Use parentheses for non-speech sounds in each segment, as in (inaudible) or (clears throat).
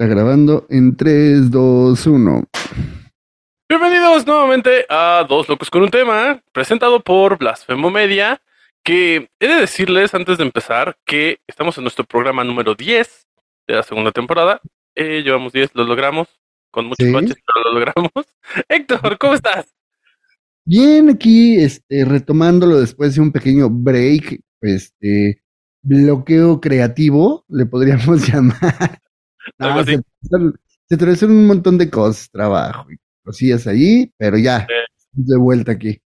Está grabando en 3, 2, 1. Bienvenidos nuevamente a Dos Locos con un Tema, presentado por Blasfemo Media, que he de decirles antes de empezar que estamos en nuestro programa número 10 de la segunda temporada. Eh, llevamos 10, lo logramos, con muchos Sí. baches, pero lo logramos. (laughs) Héctor, ¿cómo estás? Bien, aquí este, retomándolo después de un pequeño break, este, bloqueo creativo, le podríamos (laughs) llamar. (laughs) No, así. se, se atravesaron un montón de cosas, trabajo y cosillas allí, pero ya, de vuelta aquí.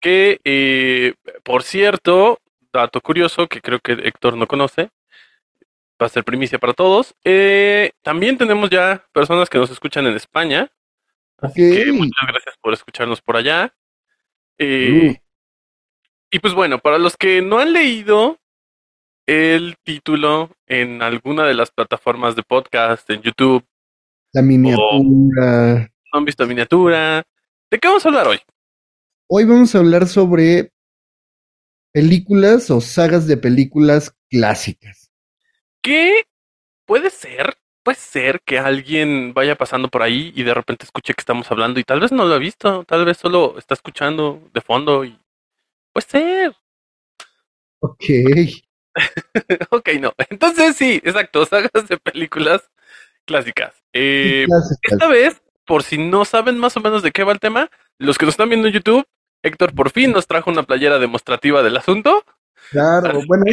Que, eh, por cierto, dato curioso que creo que Héctor no conoce, va a ser primicia para todos. eh, también tenemos ya personas que nos escuchan en España. Así Ok. que muchas gracias por escucharnos por allá. Eh, Uh. Y pues bueno, para los que no han leído el título en alguna de las plataformas de podcast, en YouTube, La miniatura. no han visto miniatura, ¿de qué vamos a hablar hoy? Hoy vamos a hablar sobre películas o sagas de películas clásicas. que puede ser, puede ser que alguien vaya pasando por ahí y de repente escuche que estamos hablando y tal vez no lo ha visto, tal vez solo está escuchando de fondo y puede ser. Ok. (laughs) ok, no. Entonces sí, exacto, (laughs) sagas de películas clásicas. Eh, Clásicas. esta vez, por si no saben más o menos de qué va el tema, los que nos están viendo en YouTube, Héctor por fin nos trajo una playera demostrativa del asunto. Claro, Así bueno,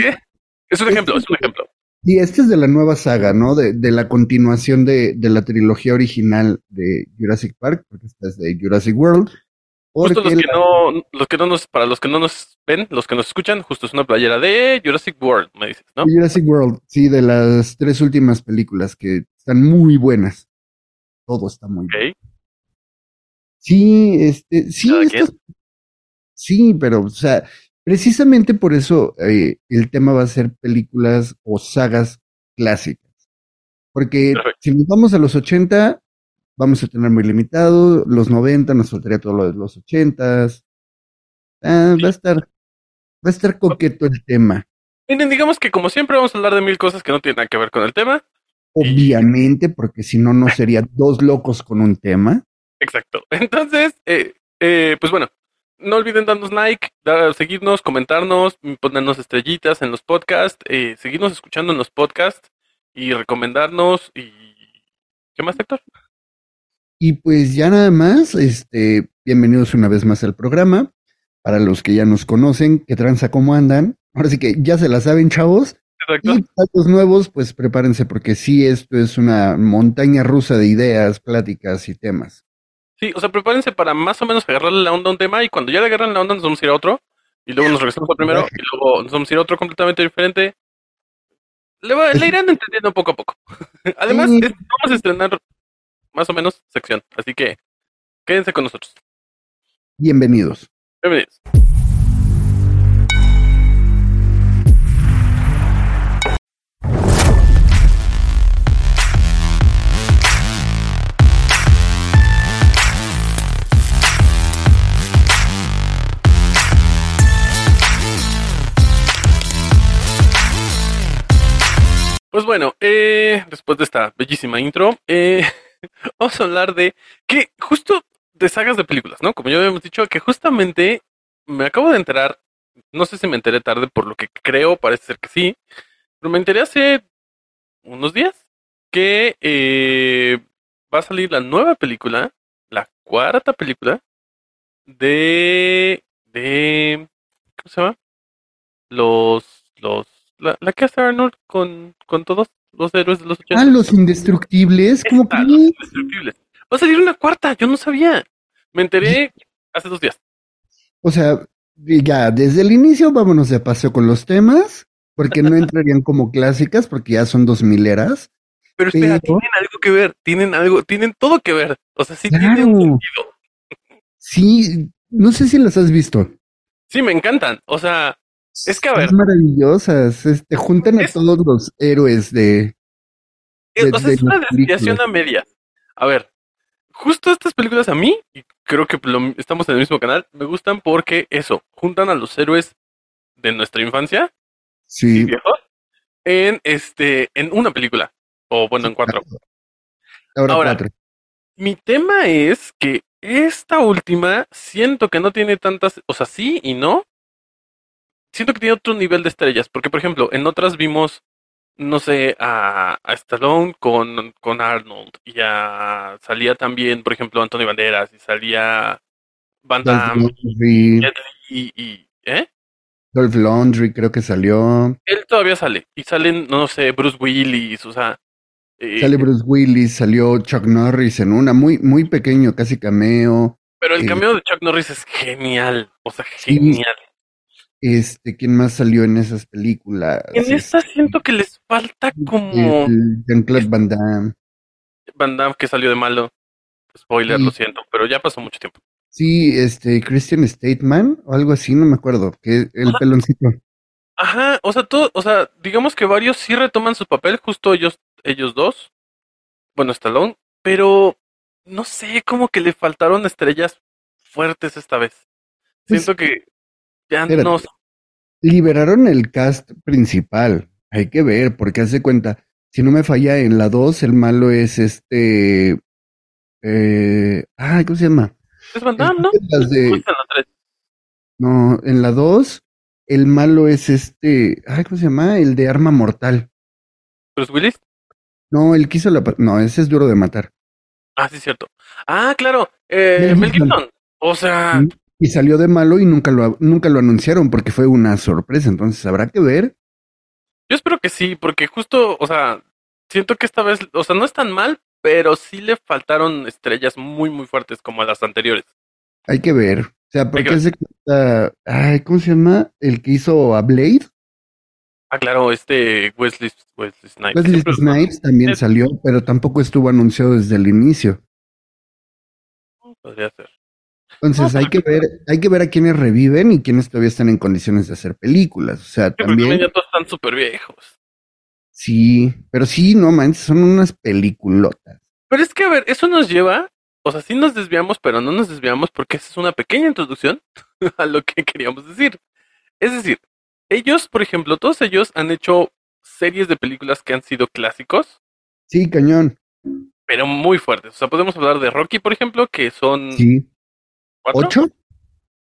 es un ejemplo, es un ejemplo. Sí, este es de la nueva saga, ¿no? De, de la continuación de, de la trilogía original de Jurassic Park, porque esta es de Jurassic World. Justo los que la- no, los que no nos, para los que no nos ven, los que nos escuchan, justo es una playera de Jurassic World, me dices, ¿no? Jurassic World, sí, de las tres últimas películas que están muy buenas. Todo está muy bueno. Ok. Sí, este, sí, ¿Cada estas- sí, pero, o sea, precisamente por eso eh, el tema va a ser películas o sagas clásicas. Porque si nos vamos a los 80, vamos a tener muy limitado, los 90 nos faltaría todo lo de los 80. Ah, va a estar, va a estar coqueto el tema. Miren, digamos que como siempre vamos a hablar de mil cosas que no tienen nada que ver con el tema. Obviamente, porque si no, no sería dos locos con un tema. Exacto. (laughs) Entonces, eh, eh, pues bueno, no olviden darnos like, dar- seguirnos, comentarnos, ponernos estrellitas en los podcasts, eh, seguirnos escuchando en los podcasts y recomendarnos y... ¿Qué más, Héctor? Y pues ya nada más, este, bienvenidos una vez más al programa. Para los que ya nos conocen, que tranza cómo andan. Ahora sí que ya se la saben, chavos. Exacto. Y para los nuevos, pues prepárense porque sí, esto es una montaña rusa de ideas, pláticas y temas. Sí, o sea, prepárense para más o menos agarrarle la onda a un tema y cuando ya le agarran la onda nos vamos a ir a otro y luego nos regresamos al primero y luego nos vamos a ir a otro completamente diferente. Le, va- le irán entendiendo poco a poco. (laughs) Además, Sí. es- vamos a estrenar más o menos sección, así que quédense con nosotros. Bienvenidos. Bienvenidos. Pues bueno, eh, después de esta bellísima intro, eh, (laughs) vamos a hablar de que justo de sagas de películas, ¿no? Como ya habíamos dicho, que justamente me acabo de enterar, no sé si me enteré tarde, por lo que creo, parece ser que sí, pero me enteré hace unos días, que eh, va a salir la nueva película, la cuarta película de de ¿cómo se llama? Los los la, la que hace Arnold con, con todos los héroes de los 80. Ah, los indestructibles, como Esta, Los Indestructibles. Va a salir una cuarta, yo no sabía. Me enteré hace dos días. O sea, ya desde el inicio vámonos de paseo con los temas, porque no (laughs) entrarían como clásicas, porque ya son dos mileras. Pero espera, Pero- tienen algo que ver, tienen algo, tienen todo que ver. O sea, sí Claro. tienen sentido. Sí, no sé si las has visto. Sí, me encantan. O sea, Es que, a ver. Son maravillosas. Este, juntan a todos los héroes de. es, de- o sea, de es una desviación a media. A ver, justo estas películas a mí, y creo que lo- estamos en el mismo canal, me gustan porque eso, juntan a los héroes de nuestra infancia, Sí. viejos, en este, en una película. O bueno, en cuatro. Ahora, Ahora, cuatro. Mi tema es que esta última siento que no tiene tantas, o sea, sí y no. Siento que tiene otro nivel de estrellas, porque por ejemplo, en otras vimos, no sé, a, a Stallone con, con Arnold, y a, salía también, por ejemplo, Antonio Banderas, y salía Van Damme, y, y- ¿eh? Dolph Lundgren creo que salió. Él todavía sale, y salen, no sé, Bruce Willis, o sea, eh, Sale Bruce Willis, salió Chuck Norris en una, muy, muy pequeño, casi cameo. pero el eh, cameo de Chuck Norris es genial, o sea, Sí. Este, ¿quién más salió en esas películas? En esta siento que les falta como Jean-Claude Van Damme. Van Damme que salió de malo. Spoiler, Sí. lo siento, pero ya pasó mucho tiempo. Sí, este, Christian Stateman o algo así, no me acuerdo. Que el Ajá. peloncito. Ajá, o sea, todo, o sea, digamos que varios sí retoman su papel, justo ellos, ellos dos. Bueno, Stallone, pero no sé, como que le faltaron estrellas fuertes esta vez. Pues, Siento que ya espérate. no. Liberaron el cast principal. Hay que ver, porque hace cuenta, si no me falla, en la 2 el malo es este. Eh, ay, ¿cómo se llama? Es Van Damme, ¿no? Las de- en la tres. no, en la 2 el malo es este. Ay, ¿cómo se llama? El de arma mortal. Bruce Willis. No, el que hizo la. No, ese es duro de matar. Ah, sí, cierto. Ah, claro, eh, Mel Gibson. Gibson. O sea, Sí, Y salió de malo y nunca lo, nunca lo anunciaron porque fue una sorpresa. Entonces habrá que ver. Yo espero que sí, porque justo, o sea, siento que esta vez, o sea, no es tan mal, pero sí le faltaron estrellas muy, muy fuertes como a las anteriores. Hay que ver. O sea, porque que cuenta- Ay, ¿cómo se llama? El que hizo a Blade. Ah, claro, este Wesley, Wesley Snipes. Wesley Siempre Snipes también Es- salió, pero tampoco estuvo anunciado desde el inicio. Podría ser. Entonces No, hay que ver, hay que ver a quienes reviven y quienes todavía están en condiciones de hacer películas. O sea, Sí, también, ya todos están súper viejos. sí, pero sí, no manches, son unas peliculotas. Pero es que, a ver, eso nos lleva, o sea, sí nos desviamos, pero no nos desviamos porque esa es una pequeña introducción (laughs) a lo que queríamos decir. Es decir, ellos, por ejemplo, todos ellos han hecho series de películas que han sido clásicos, Sí, cañón. pero muy fuertes. O sea, podemos hablar de Rocky, por ejemplo, que son Sí. Cuatro, ¿Ocho?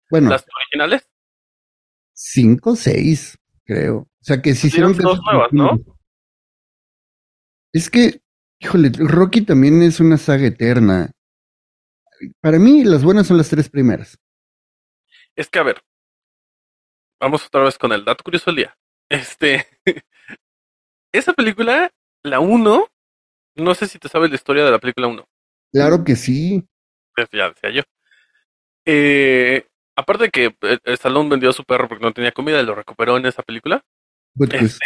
Bueno, las originales. cinco, seis, creo. O sea, que se Hicieron hicieron dos nuevas, ¿no? Es que, híjole, Rocky también es una saga eterna. Para mí, las buenas son las tres primeras. Es que, a ver, vamos otra vez con el dato curioso del día. Este, (laughs) esa película, la 1, no sé si te sabes la historia de la película 1. Claro que sí. Pues ya decía yo. Eh, aparte de que eh, Stallone vendió a su perro porque no tenía comida y lo recuperó en esa película. Butkus.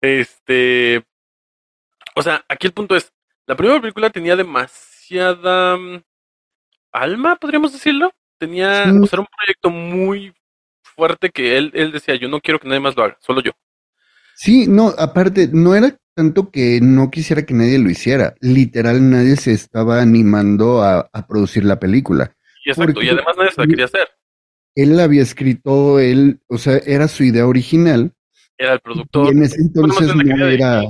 Este, o sea, aquí el punto es, la primera película tenía demasiada mm, alma, podríamos decirlo. Tenía, Sí. o sea, era un proyecto muy fuerte que él, él decía, yo no quiero que nadie más lo haga, solo yo. Sí, no, aparte, no era tanto que no quisiera que nadie lo hiciera. Literal, nadie se estaba animando a, a producir la película. Y exacto, y además nadie se la quería hacer. Él la había escrito, él, o sea, era su idea original. Era el Y productor. en ese entonces no era.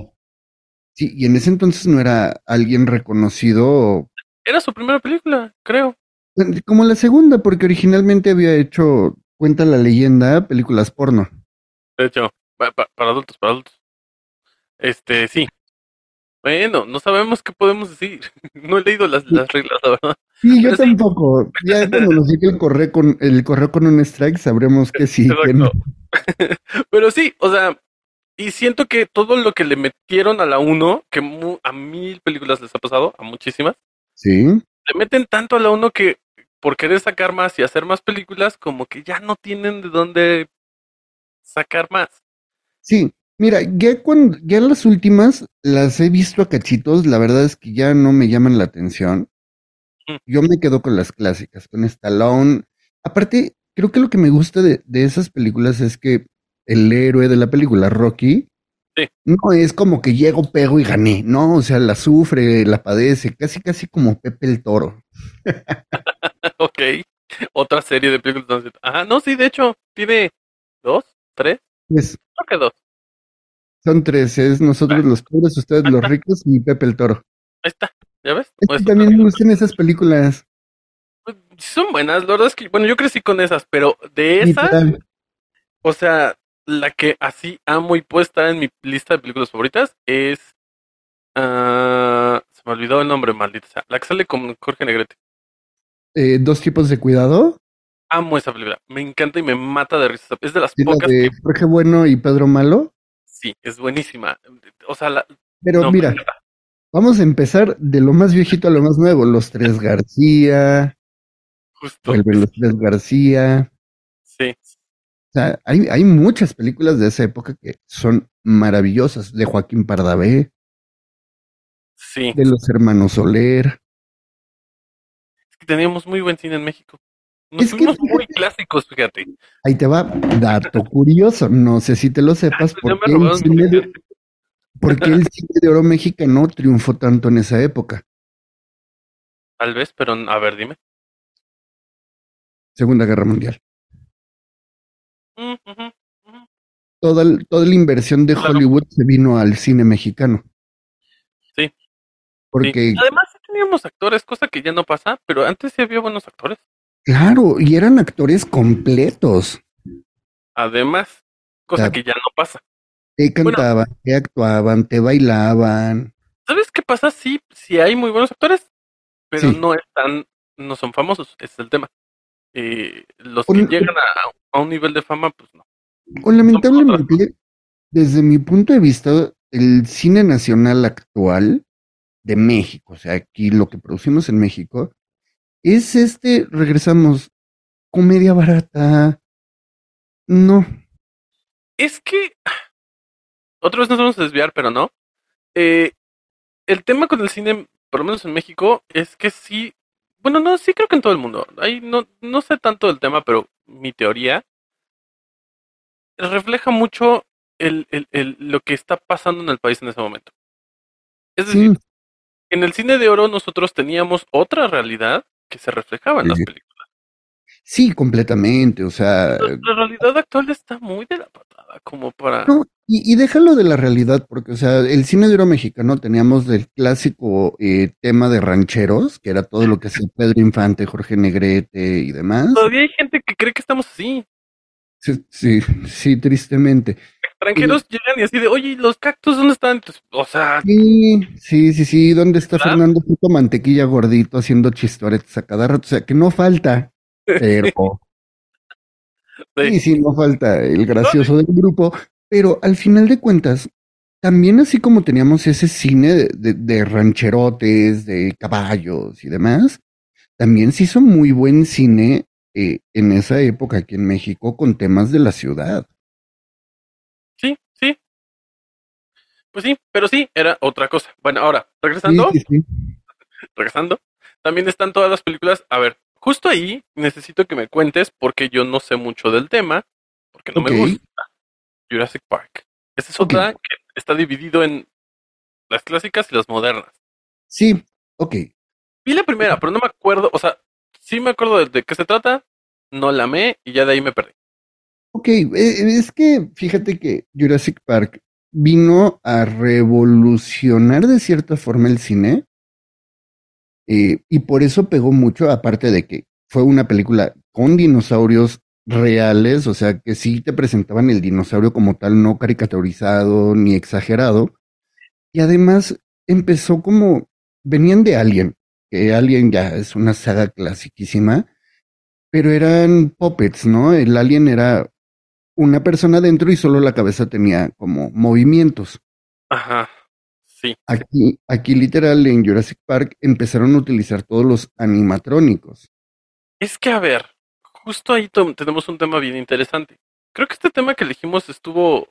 Sí, y en ese entonces no era alguien reconocido Era su primera película, creo. como la segunda, porque originalmente había hecho, cuenta la leyenda, películas porno. De hecho, pa- pa- para adultos, para adultos. Este, sí. Bueno, no sabemos qué podemos decir. (laughs) No he leído las, las reglas, la verdad. Sí, yo Pero sí. tampoco. Ya cuando nos llegue el correo con el correo con un strike sabremos que sí, que no. (laughs) Pero sí, o sea, y siento que todo lo que le metieron a la 1, que mu- a mil películas les ha pasado, a muchísimas, Sí. le meten tanto a la 1 que por querer sacar más y hacer más películas, como que ya no tienen de dónde sacar más. Sí, mira, ya cuando, ya las últimas las he visto a cachitos, la verdad es que ya no me llaman la atención. Mm. Yo me quedo con las clásicas, con Stallone. Aparte, creo que lo que me gusta de, de esas películas es que el héroe de la película, Rocky, Sí. no es como que llego, pego y gané, no, o sea, la sufre, la padece, casi casi como Pepe el Toro. (laughs) ok. Otra serie de películas. Ajá, no, sí, de hecho, tiene dos, tres, Es- creo que dos. Son tres, es nosotros los pobres, ustedes los ricos y Pepe el Toro. Ahí está, ¿ya ves? Es que también me gustan esas películas. pues, sí son buenas, la verdad es que, bueno, yo crecí con esas, pero de esas, o sea, la que así amo y puede estar en mi lista de películas favoritas es. ah, se me olvidó el nombre, maldita sea. La que sale con Jorge Negrete. Eh, dos tipos de cuidado. Amo esa película. Me encanta y me mata de risa. Es de las la pocas de que Jorge Bueno y Pedro Malo. Sí, es buenísima. O sea, la, Pero no, mira, vamos a empezar de lo más viejito a lo más nuevo. Los Tres García, justo. vuelve Los Tres García. Sí, O sea, hay, hay muchas películas de esa época que son maravillosas. De Joaquín Pardavé, sí. de los hermanos Soler. Es que teníamos muy buen cine en México. Nos Es que muy clásicos, fíjate. Ahí te va, dato curioso. No sé si te lo sepas, porque el cine de, gente. por qué el cine de oro mexicano triunfó tanto en esa época. Tal vez, pero a ver, dime. Segunda Guerra Mundial. Toda, el- toda la inversión de Claro. Hollywood se vino al cine mexicano. Sí. Porque, Sí. Además, sí teníamos actores, cosa que ya no pasa, pero antes sí había buenos actores. Claro, y eran actores completos. Además, cosa que ya no pasa. Te cantaban, te actuaban, te bailaban. ¿Sabes qué pasa? Sí, sí hay muy buenos actores, pero Sí. no están, no son famosos, ese es el tema. Eh, los que llegan a, a un nivel de fama, pues no. O lamentablemente, desde mi punto de vista, el cine nacional actual de México, o sea, aquí lo que producimos en México, es este, regresamos, comedia barata. No, Es que otra vez nos vamos a desviar, pero no. Eh, el tema con el cine, por lo menos en México, es que sí, bueno, no, sí creo que en todo el mundo. Ahí no, no sé tanto del tema, pero mi teoría refleja mucho el, el, el- lo que está pasando en el país en ese momento. Es decir, sí, en el cine de oro nosotros teníamos otra realidad que se reflejaba en las películas. sí, completamente, o sea, La, la realidad actual está muy de la patada, como para... No, y, y déjalo de la realidad, porque, o sea, el cine de oro mexicano teníamos el clásico eh, tema de rancheros, que era todo lo que hacía Pedro Infante, Jorge Negrete y demás. Todavía hay gente que cree que estamos así. Sí, sí, sí, tristemente. Extranjeros llegan y así de, oye, ¿y los cactus dónde están? Entonces, o sea, Sí, sí, sí, sí. ¿Dónde está ¿Verdad? Fernando Puto Mantequilla Gordito haciendo chistoretes a cada rato? O sea, que no falta, pero (laughs) sí, sí, sí, no falta el gracioso del grupo. Pero al final de cuentas, también así como teníamos ese cine de, de- de rancherotes, de caballos y demás, también se hizo muy buen cine eh, en esa época aquí en México con temas de la ciudad. sí, sí. Pues sí, pero sí, era otra cosa. Bueno, ahora, regresando, sí, sí. regresando, también están todas las películas. A ver, justo ahí necesito que me cuentes porque yo no sé mucho del tema, porque no me gusta. Jurassic Park. Esa es otra que está dividido en las clásicas y las modernas. Sí, ok. Vi la primera, pero no me acuerdo, o sea, sí me acuerdo de, qué se trata, no la amé y ya de ahí me perdí. Ok, eh, es que fíjate que Jurassic Park vino a revolucionar de cierta forma el cine eh, y por eso pegó mucho, aparte de que fue una película con dinosaurios reales, o sea que sí te presentaban el dinosaurio como tal, no caricaturizado ni exagerado, y además empezó como, venían de Alien, que Alien ya es una saga clasiquísima, pero eran puppets, ¿no? El Alien era una persona dentro y solo la cabeza tenía como movimientos. Ajá. Sí. Aquí, aquí literal en Jurassic Park empezaron a utilizar todos los animatrónicos. Es que, a ver, justo ahí tenemos un tema bien interesante. Creo que este tema que elegimos estuvo.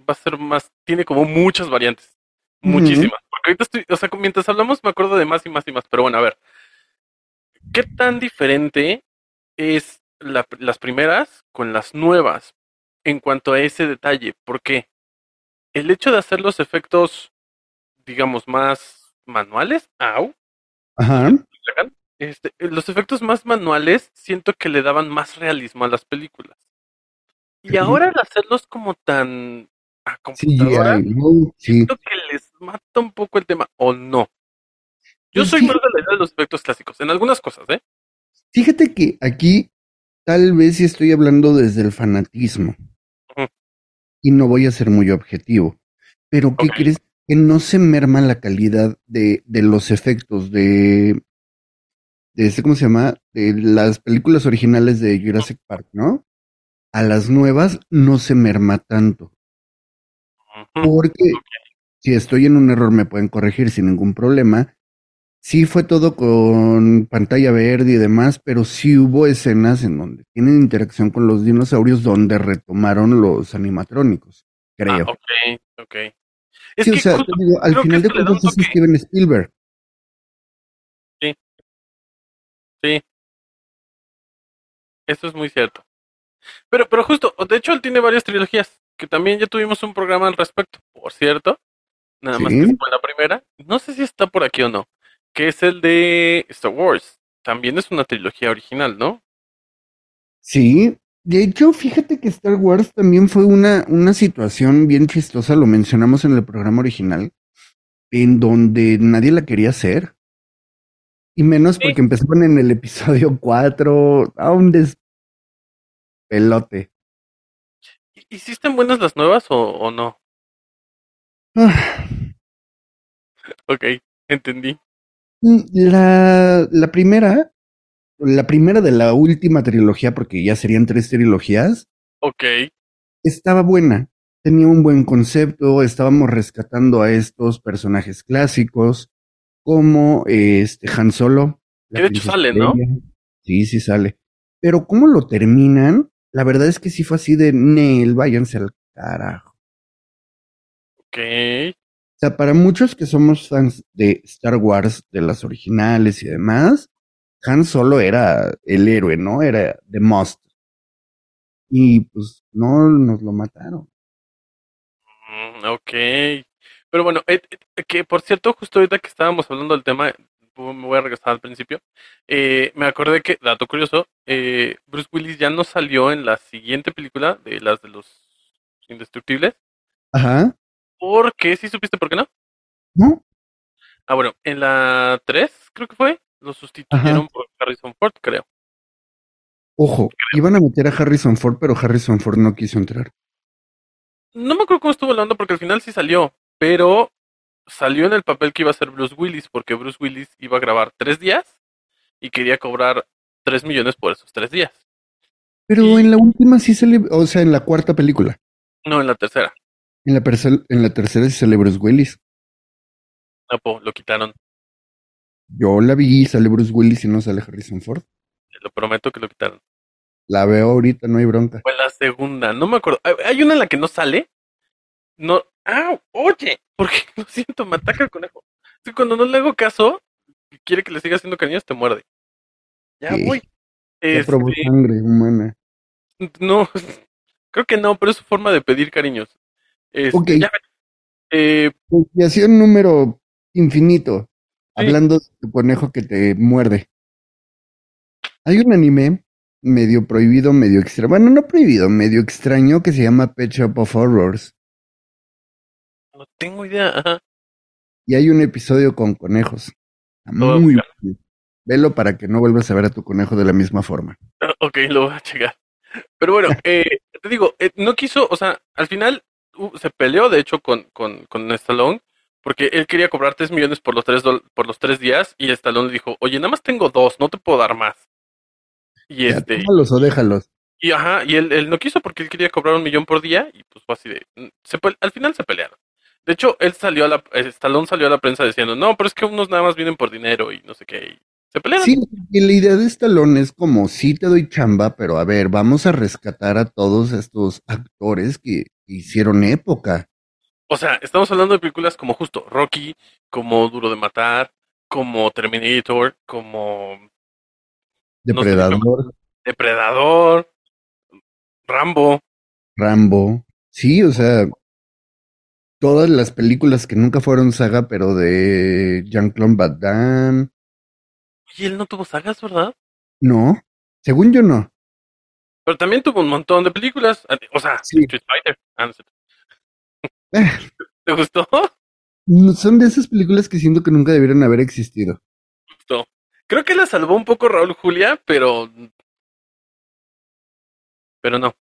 Va a ser más. Tiene como muchas variantes. Muchísimas. Porque ahorita estoy. O sea, mientras hablamos me acuerdo de más y más y más. Pero bueno, a ver. ¿Qué tan diferente es las primeras con las nuevas en cuanto a ese detalle? Porque el hecho de hacer los efectos, digamos, más manuales, au, Ajá. Este, los efectos más manuales siento que le daban más realismo a las películas. Y ahora al hacerlos como tan a computadora, siento que les mata un poco el tema, o no. Yo soy más de la idea de los efectos clásicos, en algunas cosas, ¿eh? Fíjate que aquí tal vez sí estoy hablando desde el fanatismo. Y no voy a ser muy objetivo. Pero ¿qué crees? Que no se merma la calidad de, de los efectos de, de este, ¿cómo se llama? De las películas originales de Jurassic Park, ¿no? A las nuevas no se merma tanto. Porque si estoy en un error me pueden corregir sin ningún problema. Sí fue todo con pantalla verde y demás, pero sí hubo escenas en donde tienen interacción con los dinosaurios donde retomaron los animatrónicos, creo. Ah, ok, ok. sí, o sea, al final de cuentas es Steven Spielberg. Sí. Sí. Eso es muy cierto. Pero, pero justo, de hecho él tiene varias trilogías, que también ya tuvimos un programa al respecto, por cierto. Nada más que fue la primera. No sé si está por aquí o no que es el de Star Wars. También es una trilogía original, ¿no? Sí, de hecho, fíjate que Star Wars también fue una, una situación bien chistosa, lo mencionamos en el programa original, en donde nadie la quería hacer. Y menos porque empezaron en el episodio 4 a un despelote. ¿Hicisten buenas las nuevas o, o no? Ah. ok, entendí. Mm, la, la primera, la primera de la última trilogía, porque ya serían tres trilogías. Ok. Estaba buena. Tenía un buen concepto. Estábamos rescatando a estos personajes clásicos, como este Han Solo. Que de hecho sale, ¿no? Sí, sí sale. Pero cómo lo terminan, la verdad es que sí fue así de Nel, váyanse al carajo. Ok sea, para muchos que somos fans de Star Wars, de las originales y demás, Han Solo era el héroe, ¿no? Era The Most. Y pues no nos lo mataron. Mm, ok. Pero bueno, eh, eh, que por cierto, justo ahorita que estábamos hablando del tema, me voy a regresar al principio, eh, me acordé que, dato curioso, Bruce Willis ya no salió en la siguiente película de las de los indestructibles. Ajá. ¿Por qué? ¿Sí supiste por qué no? No. Ah, bueno, en la 3 creo que fue, lo sustituyeron por Harrison Ford, creo. Ojo, iban a meter a Harrison Ford, pero Harrison Ford no quiso entrar. No me acuerdo cómo estuvo hablando porque al final sí salió, pero salió en el papel que iba a ser Bruce Willis porque Bruce Willis iba a grabar tres días y quería cobrar tres millones por esos tres días. Pero en la última sí se le, o sea, en la cuarta película. No, en la tercera. En la, en la tercera sí sale Bruce Willis. No, lo quitaron. Yo la vi y sale Bruce Willis y no sale Harrison Ford. Te lo prometo que lo quitaron. La veo ahorita, no hay bronca. Fue la segunda, no me acuerdo. Hay una en la que no sale. No. ¡Ah! Oye, porque (laughs) lo siento, me ataca el conejo. cuando no le hago caso, quiere que le siga haciendo cariños, te muerde. Ya voy. Este, sangre humana. (laughs) No, creo que no, pero es su forma de pedir cariños. Este, ok. Eh, un número infinito. Hablando de tu conejo que te muerde. Hay un anime medio prohibido, medio extraño. Bueno, no prohibido, medio extraño que se llama Pet Shop of Horrors. No tengo idea. Y hay un episodio con conejos. Muy bueno. Velo para que no vuelvas a ver a tu conejo de la misma forma. Ok, lo voy a checar. Pero bueno, (laughs) eh, te digo, eh, no quiso, o sea, al final se peleó de hecho con, con, con Stallone porque él quería cobrar 3 millones por los tres, dol- por los tres días y Stallone le dijo, oye, nada más tengo dos, no te puedo dar más. Y Ya, este, tómalos o déjalos. y ajá, y él, él no quiso porque él quería cobrar un millón por día y pues fue así de, mm, se al final se pelearon. De hecho, él salió a la, eh, Stallone salió a la prensa diciendo, no, pero es que unos nada más vienen por dinero y no sé qué, y se pelearon. Sí, y la idea de Stallone es como, sí te doy chamba, pero a ver, vamos a rescatar a todos estos actores que hicieron época. O sea, estamos hablando de películas como justo Rocky, como Duro de Matar, como Terminator, como Depredador, Depredador, Rambo. Rambo. Sí, o sea, todas las películas que nunca fueron saga, pero de Jean-Claude Van Damme. Y él no tuvo sagas, ¿verdad? No, según yo no. Pero también tuvo un montón de películas. O sea, Sí. Street Fighter. Ah, (laughs) ¿Te gustó? son de esas películas que siento que nunca debieron haber existido. gustó. Creo que la salvó un poco Raúl Julia, pero. Pero no.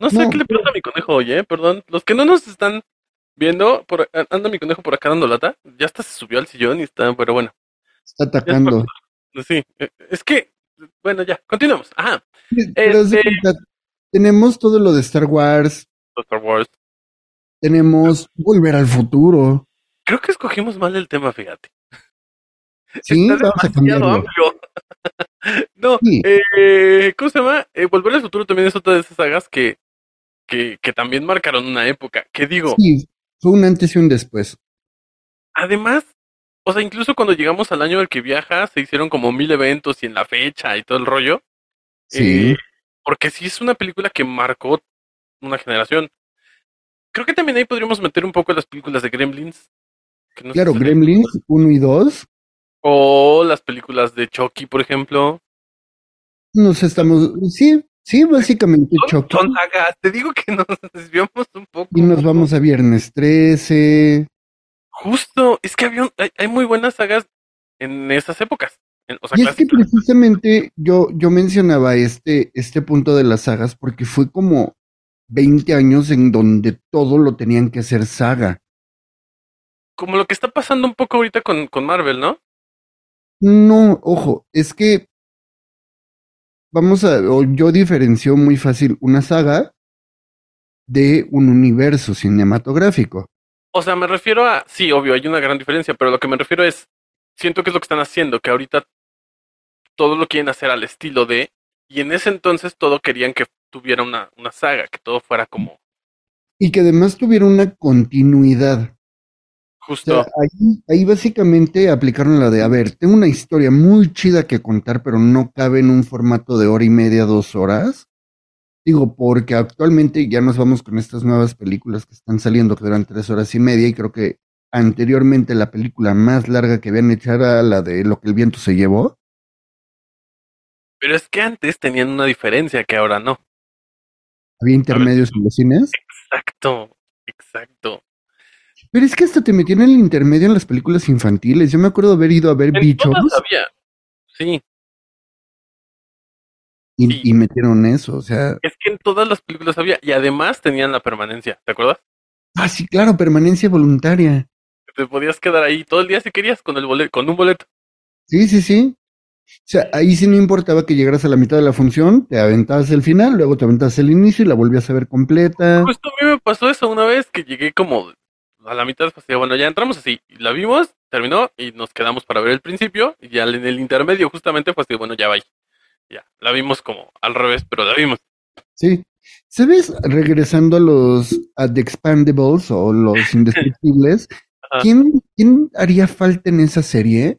No sé No, qué le pero- pasa a mi conejo hoy, ¿eh? Perdón. Los que no nos están viendo, por, anda mi conejo por acá dando lata. Ya hasta se subió al sillón y está, pero bueno. Está atacando. Sí, eh, es que. Bueno, ya, continuamos. Ajá. Este- tenemos todo lo de Star Wars, Star Wars. tenemos Volver al Futuro. Creo que escogimos mal el tema, fíjate. Sí, Está vamos a demasiado cambiarlo. amplio. (laughs) no, Sí. eh, ¿cómo se llama? Eh, Volver al futuro también es otra de esas sagas que, que, que también marcaron una época. Que digo, Sí, fue un antes y un después. además, o sea, incluso cuando llegamos al año del que viaja, se hicieron como mil eventos y en la fecha y todo el rollo. Sí. Eh, porque sí es una película que marcó una generación. Creo que también ahí podríamos meter un poco las películas de Gremlins. que no sé Claro, Gremlins 1 y 2. O las películas de Chucky, por ejemplo. Nos estamos. Sí, sí, básicamente Chucky. son sagas. Te digo que nos (laughs) desviamos un poco. Y nos vamos a Viernes 13. Justo, es que había un- hay, hay muy buenas sagas en esas épocas. en- o sea, Y es que precisamente yo, yo mencionaba este, este punto de las sagas porque fue como 20 años en donde todo lo tenían que hacer saga. Como lo que está pasando un poco ahorita con, con Marvel, ¿no? No, ojo, es que vamos a, o yo diferencio muy fácil una saga de un universo cinematográfico. O sea, me refiero a, sí, obvio, hay una gran diferencia, pero lo que me refiero es, siento que es lo que están haciendo, que ahorita todo lo quieren hacer al estilo de, y en ese entonces todo querían que tuviera una, una saga, que todo fuera como Y que además tuviera una continuidad. O justo. sea, ahí, ahí básicamente aplicaron la de, a ver, tengo una historia muy chida que contar, pero no cabe en un formato de hora y media, dos horas. Digo, porque actualmente ya nos vamos con estas nuevas películas que están saliendo que duran tres horas y media y creo que anteriormente la película más larga que habían hecho era la de Lo que el viento se llevó. Pero es que antes tenían una diferencia que ahora no. Había intermedios en los cines. Exacto, exacto. Pero es que hasta te metían el intermedio en las películas infantiles. Yo me acuerdo haber ido a ver En Bichos. Sí, y, sí. y metieron eso. O sea, es que en todas las películas había. Y además tenían la permanencia, ¿te acuerdas? ah, sí, claro, permanencia voluntaria. Te podías quedar ahí todo el día si querías con el boleto, con un boleto. Sí, sí, sí. O sea, ahí sí no importaba que llegaras a la mitad de la función, te aventabas el final, luego te aventabas el inicio y la volvías a ver completa. Justo a mí me pasó eso una vez que llegué como a la mitad, pues, bueno, ya entramos así, la vimos, terminó y nos quedamos para ver el principio y ya en el intermedio justamente fue así, bueno, ya va Ya, la vimos como al revés, pero la vimos. Sí. ¿Sabes? Regresando a los a The Expandables o los (laughs) indestructibles. ¿quién, ¿quién haría falta en esa serie?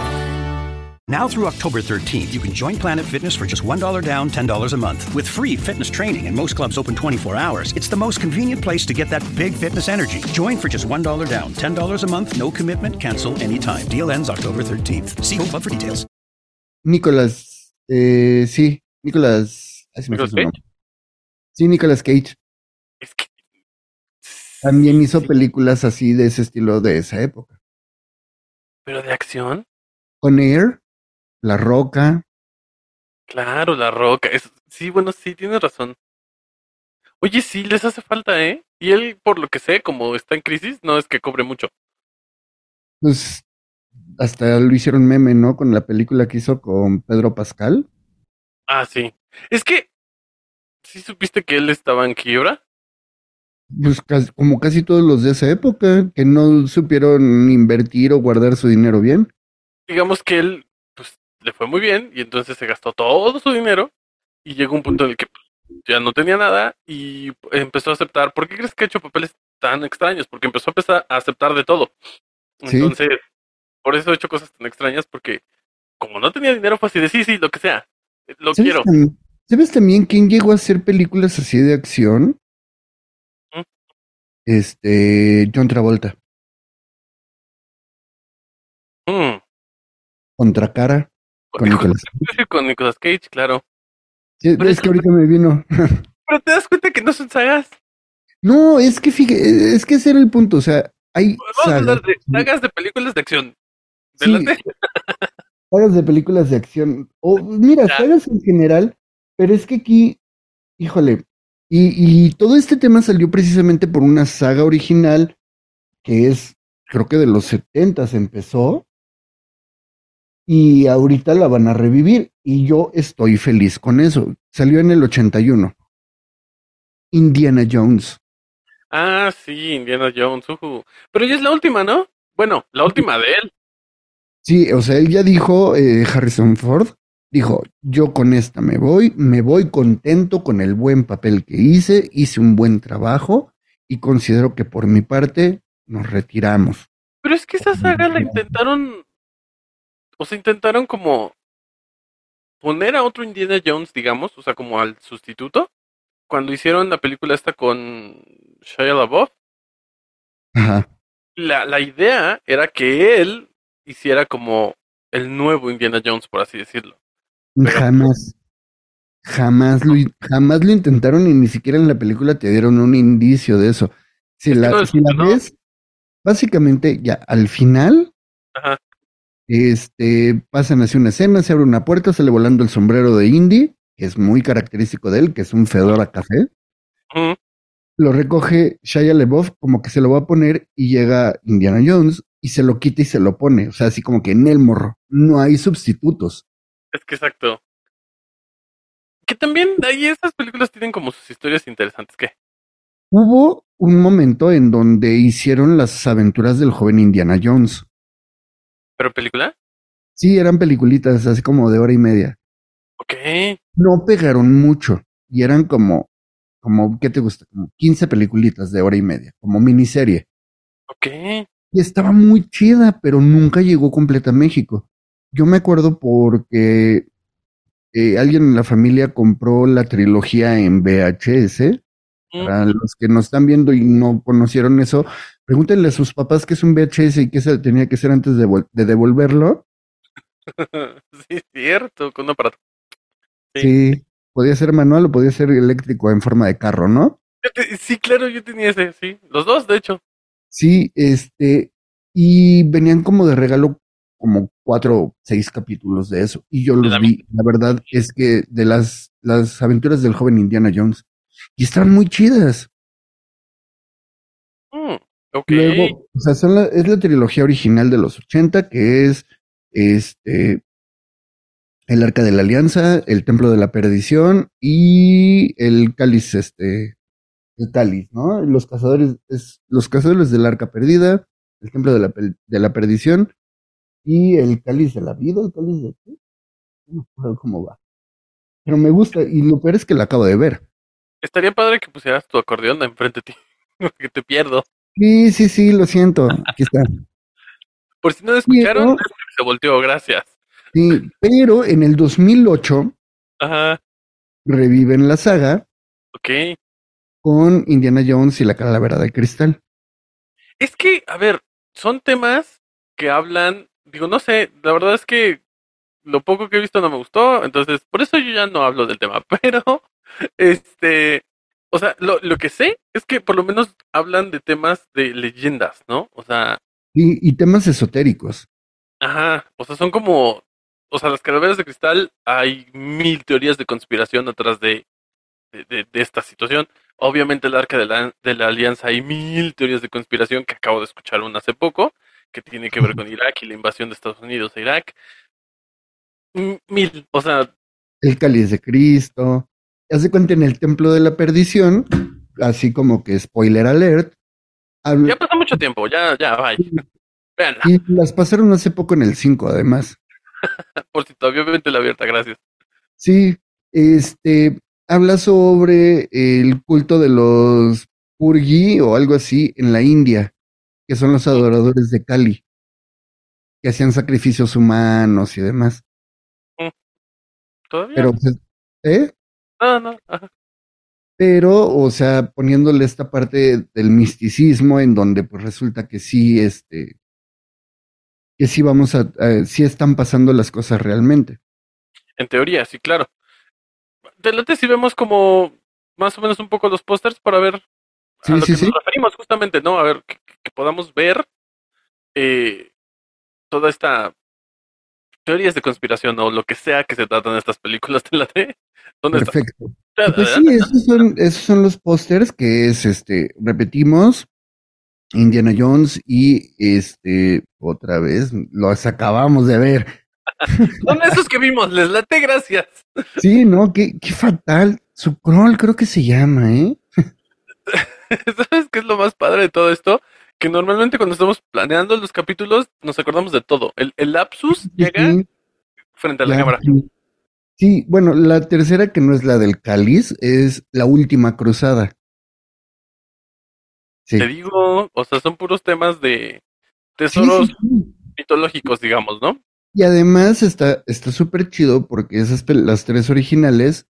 Now through October 13th, you can join Planet Fitness for just $1 down, $10 a month. With free fitness training and most clubs open 24 hours, it's the most convenient place to get that big fitness energy. Join for just $1 down, $10 a month, no commitment, cancel anytime. Deal ends October 13th. See Home Club for details. Nicolás, eh, sí, Nicolás. ay, se me ¿Nicolas su Cage? Sí, Nicolás Cage. Es que. También hizo Sí, películas así de ese estilo de esa época. Pero de acción. Con Air, La Roca. Claro, la roca. Es, sí, bueno, sí, tienes razón. Oye, sí, les hace falta, ¿eh? Y él, por lo que sé, como está en crisis, no es que cobre mucho. Pues hasta lo hicieron meme, ¿no? Con la película que hizo con Pedro Pascal. Ah, sí. Es que. ¿Sí supiste que él estaba en quiebra? Pues casi- como casi todos los de esa época, que no supieron invertir o guardar su dinero bien. Digamos que él, le fue muy bien y entonces se gastó todo su dinero y llegó un punto en el que ya no tenía nada y empezó a aceptar. ¿Por qué crees que ha hecho papeles tan extraños? Porque empezó a empezar a aceptar de todo. Sí. Entonces, por eso ha hecho cosas tan extrañas porque como no tenía dinero fue así de sí, sí, lo que sea. Lo ¿Sabes, quiero. ¿Sabes también quién llegó a hacer películas así de acción? ¿Mm? Este, John Travolta. Mm. Contracara con Nicolas. (laughs) Con Nicolas Cage, claro. Sí, Pero es que ahorita me vino. (laughs) Pero te das cuenta que no son sagas. No, es que fíjate, es que ese era el punto. O sea, hay Vamos a sagas, hablar de sagas de películas de acción. Sí. Delante. (laughs) sagas de películas de acción. O mira, Ya. sagas en general, pero es que aquí, híjole, y, y todo este tema salió precisamente por una saga original que es, creo que de los 70 empezó. Y ahorita la van a revivir. Y yo estoy feliz con eso. Salió en el 81. Indiana Jones. Ah, sí, Indiana Jones. ujú. Pero ya es la última, ¿no? Bueno, la última de él. Sí, o sea, él ya dijo, eh, Harrison Ford, dijo, yo con esta me voy, me voy contento con el buen papel que hice, hice un buen trabajo y considero que por mi parte nos retiramos. Pero es que esa saga la intentaron. O sea, intentaron como poner a otro Indiana Jones, digamos, o sea, como al sustituto. Cuando hicieron la película esta con Shia LaBeouf, Ajá. la, la idea era que él hiciera como el nuevo Indiana Jones, por así decirlo. Pero- Jamás, jamás lo, jamás lo intentaron y ni siquiera en la película te dieron un indicio de eso. Si Es la, no les si la funcionó. ves, básicamente ya al final, Ajá. Este, pasan hacia una escena, se abre una puerta, sale volando el sombrero de Indy, que es muy característico de él, que es un fedora café. Lo recoge Shia LaBeouf como que se lo va a poner y llega Indiana Jones y se lo quita y se lo pone. O sea, así como que en el morro. No hay sustitutos. Es que exacto. Que también ahí esas películas tienen como sus historias interesantes. ¿Qué? Hubo un momento en donde hicieron las aventuras del joven Indiana Jones. ¿Pero película? Sí, eran peliculitas así como de hora y media. Ok. No pegaron mucho y eran como, como, ¿qué te gusta? Como 15 peliculitas de hora y media, como miniserie. Ok. Y estaba muy chida, pero nunca llegó completa a México. Yo me acuerdo porque eh, alguien en la familia compró la trilogía en VHS. Para los que nos están viendo y no conocieron eso, pregúntenle a sus papás qué es un VHS y qué se tenía que hacer antes de, vol- de devolverlo. (laughs) sí, es cierto, con un aparato. Sí. Sí, podía ser manual o podía ser eléctrico en forma de carro, ¿no? Sí, claro, yo tenía ese, sí. Los dos, de hecho. Sí, este, y venían como de regalo como cuatro o seis capítulos de eso. Y yo los vi. La verdad es que de las, las aventuras del joven Indiana Jones. Y estaban muy chidas. Mm. Luego, o sea, son la- es la trilogía original de los 80, que es este El Arca de la Alianza, El Templo de la Perdición y el Cáliz, este, el Cáliz, ¿no? Los cazadores, es, los cazadores del Arca Perdida, el Templo de la, de la Perdición y el Cáliz de la Vida, el Cáliz de qué? No me acuerdo cómo va. Pero me gusta, y lo peor es que la acabo de ver. Estaría padre que pusieras tu acordeón enfrente de ti. (laughs) que te pierdo. Sí, sí, sí, lo siento. Aquí está. Por si no escucharon, Pero- es que se volteó, gracias. Sí, pero en el 2008 Ajá, reviven la saga ok. con Indiana Jones y la calavera de cristal. Es que, a ver, son temas que hablan, digo, no sé, la verdad es que lo poco que he visto no me gustó, entonces por eso yo ya no hablo del tema, (laughs) pero, (laughs) este, o sea, lo, lo que sé es que por lo menos hablan de temas de leyendas, ¿no? O sea, Y, y temas esotéricos. ajá, o sea, son como, o sea, las calaveras de cristal, hay mil teorías de conspiración atrás de, de, de- de esta situación. Obviamente el arca de la, de la alianza hay mil teorías de conspiración que acabo de escuchar una hace poco, que tiene que ver con Irak y la invasión de Estados Unidos a Irak. Mil, o sea, El cáliz de Cristo. Haz de cuenta en el templo de la perdición, así como que spoiler alert. ya pasó mucho tiempo, ya, ya, vaya. Veanla, y las pasaron hace poco en el 5, además. (laughs) por si todavía obviamente la abierta, gracias. Sí, este habla sobre el culto de los Purgi o algo así en la India, que son los adoradores de Kali, que hacían sacrificios humanos y demás. ¿Todavía? Pero, pues, ¿eh? No, no, ajá. Pero, o sea, poniéndole esta parte del misticismo en donde pues resulta que sí, este, que sí vamos a, a- sí están pasando las cosas realmente. En teoría, sí, claro. Delante si vemos como más o menos un poco los pósters para ver Sí, a lo sí, que sí. nos referimos justamente, ¿no? A ver, que, que podamos ver eh, toda esta teorías de conspiración o lo que sea que se tratan estas películas de la T. ¿Dónde está? Perfecto. Pues sí, esos son, esos son los pósters que es, este, repetimos, Indiana Jones y este, otra vez, los acabamos de ver. (laughs) Son esos que vimos, les late, gracias. Sí, no, qué, qué fatal. Su crawl creo que se llama, ¿eh? (laughs) ¿Sabes qué es lo más padre de todo esto? Que normalmente cuando estamos planeando los capítulos nos acordamos de todo. El, el lapsus llega Sí, frente a la cámara. sí. Bueno, la tercera que no es la del cáliz es la última cruzada. Sí. Te digo, o sea, son puros temas de tesoros sí, mitológicos, digamos, ¿no? Y además está está súper chido porque esas las tres originales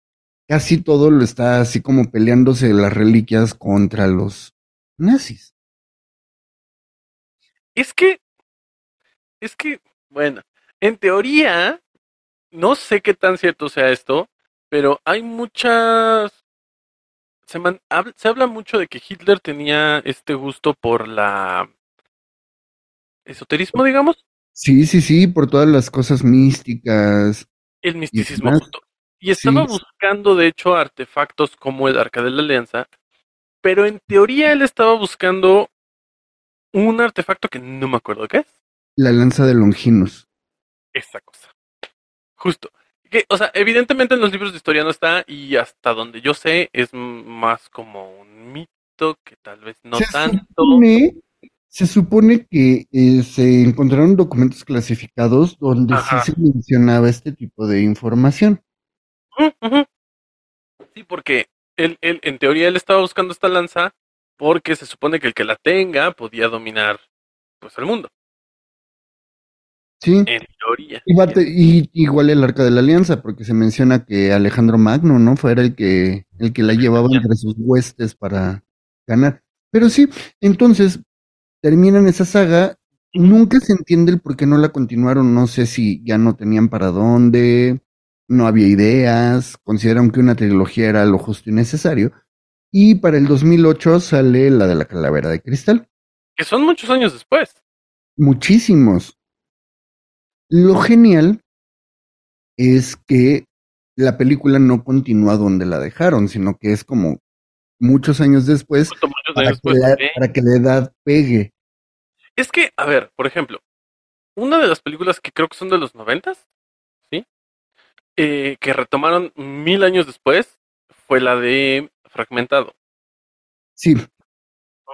casi todo lo está así como peleándose las reliquias contra los nazis. Es que, es que, bueno, en teoría, no sé qué tan cierto sea esto, pero hay muchas... Se, man- hab- se habla mucho de que Hitler tenía este gusto por la esoterismo, digamos, Sí, sí, sí, por todas las cosas místicas. el misticismo justo. Y estaba Sí. buscando, de hecho, artefactos como el Arca de la Alianza, pero en teoría él estaba buscando un artefacto que no me acuerdo qué es. La lanza de Longinus. esa cosa. Justo. Que, o sea, evidentemente en los libros de historia no está y hasta donde yo sé es más como un mito que tal vez no se tanto. supone, se supone que eh, se encontraron documentos clasificados donde Ajá. sí se mencionaba este tipo de información. Sí, porque él, él, en teoría él estaba buscando esta lanza porque se supone que el que la tenga podía dominar pues el mundo. Sí. En teoría. Y, bate- y igual el Arca de la Alianza, porque se menciona que Alejandro Magno, ¿no? Fuera el que, el que la llevaba entre sus huestes para ganar. Pero sí, entonces terminan esa saga. Nunca se entiende el por qué no la continuaron. No sé si ya no tenían para dónde, no había ideas, consideraron que una trilogía era lo justo y necesario. Y para el 2008 sale la de la calavera de cristal. Que son muchos años después. Muchísimos. Lo genial es que la película no continúa donde la dejaron, sino que es como muchos años después muchos para años que, después. la, ¿ok? para que la edad pegue. Es que, a ver, por ejemplo, una de las películas que creo que son de los noventas, ¿sí? Eh, que retomaron mil años después, fue la de Fragmentado. Sí,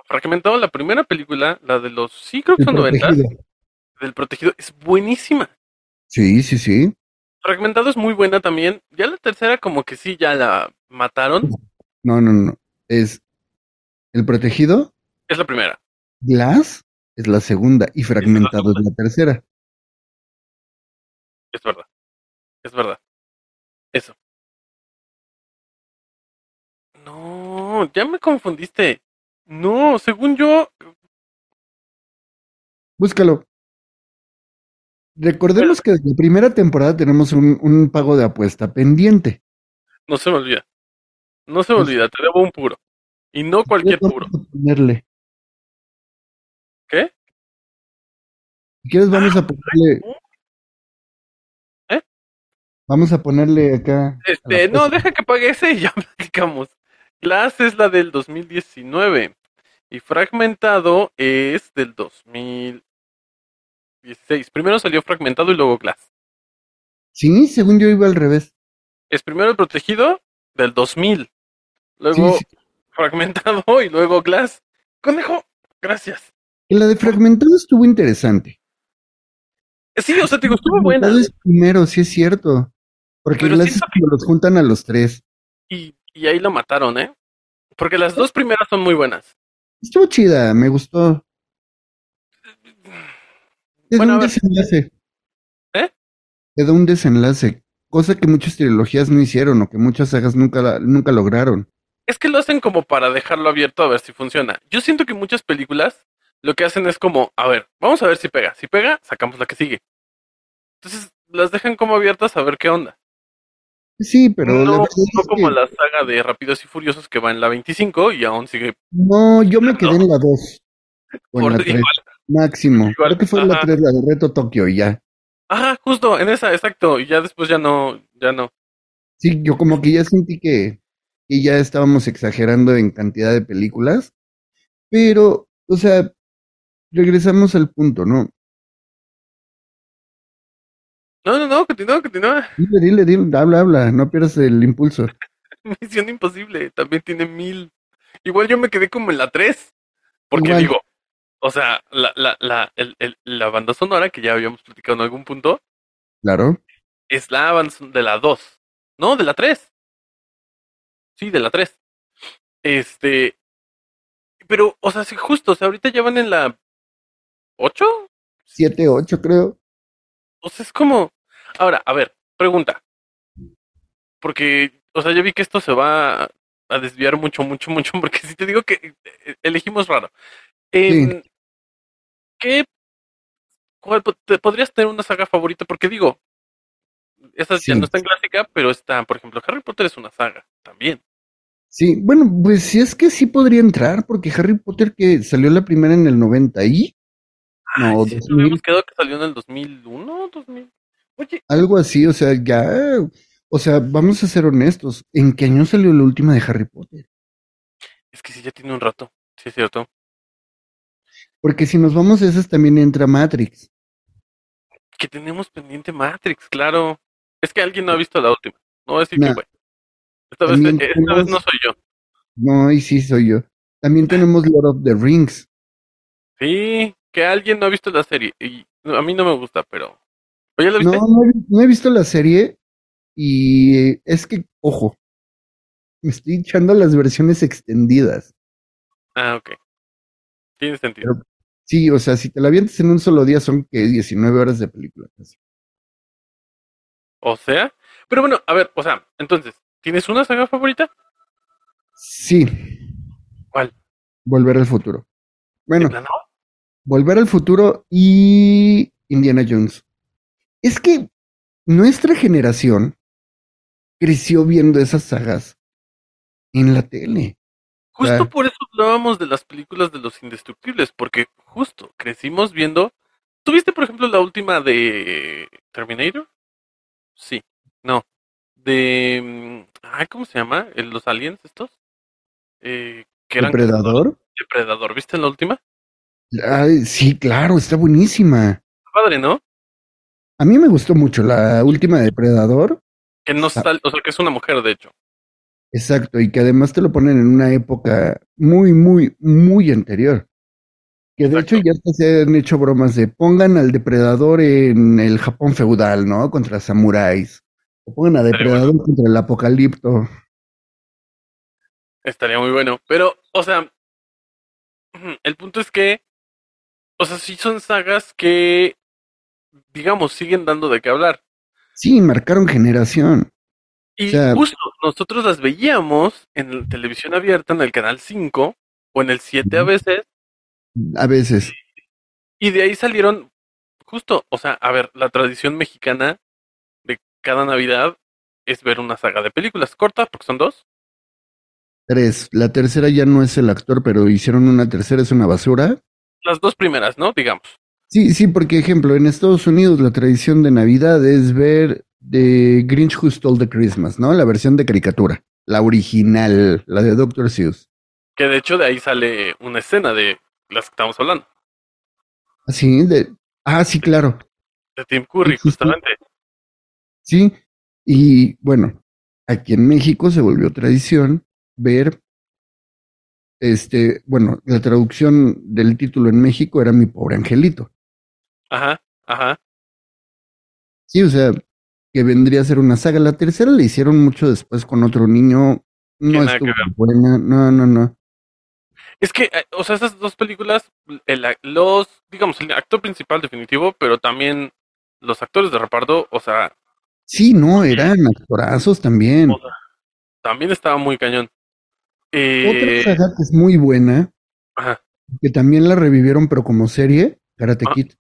Fragmentado, la primera película, la de los, sí creo que son noventas, protegido. del protegido, es buenísima. Sí, sí, sí. Fragmentado es muy buena también. Ya la tercera como que sí, ya la mataron. No, no, no. Es el protegido, Es la primera. Glass es la segunda y fragmentado es la tercera. Es verdad. Es verdad. No, ya me confundiste. No, según yo, Búscalo. Recordemos que desde la primera temporada tenemos un, un pago de apuesta pendiente. no se me olvida. No se me Pues- olvida, te debo un puro. Y no cualquier puro. ponerle. ¿Qué? Si quieres, vamos a ponerle. ¿Eh? Vamos a ponerle acá. Este, no, deja que pague ese y ya (laughs) platicamos. Glass es la del 2019 y Fragmentado es del 2016. Primero salió Fragmentado y luego Glass. Sí, según yo iba al revés. Es primero el Protegido del 2000, luego Sí, sí. Fragmentado (laughs) y luego Glass. Conejo, gracias. Que La de fragmentado estuvo interesante. Sí, o sea, te digo, estuvo buena. Es primero, sí es cierto. Porque Glass es siento cuando los juntan a los tres. Y, y ahí lo mataron, ¿eh? Porque las dos primeras son muy buenas. Estuvo chida, me gustó. Da Bueno, un desenlace. ¿Eh? Le da un desenlace. Cosa que muchas trilogías no hicieron o que muchas sagas nunca, la- nunca lograron. Es que lo hacen como para dejarlo abierto a ver si funciona. Yo siento que muchas películas lo que hacen es como, a ver, vamos a ver si pega. Si pega, sacamos la que sigue. Entonces las dejan como abiertas a ver qué onda. Sí, pero no, como que- la saga de Rápidos y Furiosos que va en la 25 y aún sigue No, yo me quedé en la 2. O en la 3, igual. máximo. Igual, Creo que fue en la ajá. 3, la de Reto Tokio, y ya. Ajá, justo, en esa, exacto. Y ya después ya no, ya no. Sí, yo como que ya sentí que, que ya estábamos exagerando en cantidad de películas. Pero, o sea, regresamos al punto, ¿no? No, no, no, continúa, continúa. Dile, dile, dile, habla, habla, no pierdas el impulso. (laughs) Misión Imposible también tiene mil. Igual yo me quedé como en la 3. Porque Igual. digo, o sea, la, la, la, el- el- la banda sonora que ya habíamos platicado en algún punto Claro. es la banda de la 2. No, de la 3. Sí, de la 3. Este. Pero, o sea, sí, justo, o sea, ahorita ya van en la 8. 7, 8 creo. O sea, es como. Ahora, a ver, pregunta. Porque, o sea, yo vi que esto se va a, desviar mucho, mucho, mucho, (laughs) porque si te digo que eh, elegimos raro. Em, ¿Qué? ¿Cuál te- podrías tener una saga favorita? Porque digo, esa ya no está en clásica, pero está, por ejemplo, Harry Potter es una saga también. Sí, bueno, pues sí es que sí podría entrar, porque Harry Potter que salió la primera en el 90 y No, Ay, sí, 2000. habíamos quedado que salió en el 2001, 2000. Oye, algo así, o sea, ya, o sea, vamos a ser honestos, ¿en qué año salió la última de Harry Potter? es que sí, ya tiene un rato. Sí, es cierto. Porque si nos vamos a esas también entra Matrix. Que tenemos pendiente Matrix, claro. Es que alguien no ha visto la última. No voy a decir que güey. Esta vez, esta no soy yo. No, y sí soy yo. También tenemos Lord of the Rings. Sí, que alguien no ha visto la serie. Y a mí no me gusta, pero. ¿Oye, la No, viste? no he, no he visto la serie y es que, ojo, me estoy echando las versiones extendidas. Ah, ok. Tiene sentido. Pero- Sí, o sea, si te la avientas en un solo día son que 19 horas de película. casi. O sea. Pero bueno, a ver, o sea, entonces, ¿tienes una saga favorita? Sí. ¿Cuál? Volver al futuro. Bueno, ¿De plano? Volver al futuro y Indiana Jones. Es que nuestra generación creció viendo esas sagas en la tele. Justo por eso hablábamos de las películas de los indestructibles, porque justo crecimos viendo. ¿Tuviste, por ejemplo, la última de Terminator? Sí, no. De. mm, Ay, ¿cómo se llama? ¿El- ¿Los aliens estos? Eh, que eran ¿Depredador? Depredador. ¿Viste la última? Ay, sí, claro, está buenísima. Padre, ¿no? A mí me gustó mucho la última de Depredador. Que no sal- o sea, que es una mujer, de hecho. Exacto, y que además te lo ponen en una época muy, muy, muy anterior. Que de Exacto. hecho ya se han hecho bromas de pongan al depredador en el Japón feudal, ¿no? Contra samuráis. O pongan a depredador contra el apocalipto. Estaría muy bueno. Pero, o sea, (clears throat) el punto es que, o sea, sí son sagas que, digamos, siguen dando de qué hablar. Sí, marcaron generación. Y O sea- justo nosotros las veíamos en la televisión abierta, en el canal 5 o en el 7 a veces, A veces. y de ahí salieron justo, o sea, a ver, la tradición mexicana de cada Navidad es ver una saga de películas cortas, porque son dos. Tres. La tercera ya no es el actor, pero hicieron una tercera, es una basura. Las dos primeras, ¿no? Digamos. Sí, sí, porque ejemplo, en Estados Unidos la tradición de Navidad es ver The Grinch Who Stole the Christmas, ¿no? La versión de caricatura, la original, la de Dr. Seuss. Que de hecho de ahí sale una escena de las que estamos hablando, Así, de, ah, sí, claro, de Tim Curry, Sí, sí, sí. justamente. sí. Y bueno, aquí en México se volvió tradición ver, este, bueno, la traducción del título en México era Mi pobre angelito. Ajá, ajá. Sí, o sea, que vendría a ser una saga. La tercera la hicieron mucho después con otro niño. No estuvo buena. No, no, no. Es que, eh, o sea, esas dos películas, el, los, digamos, el actor principal definitivo, pero también los actores de reparto, o sea, Sí, no, eran actorazos también. o sea, también estaba muy cañón. Eh, Otra saga que es muy buena, ajá. que también la revivieron, pero como serie, Karate Ah. Kid.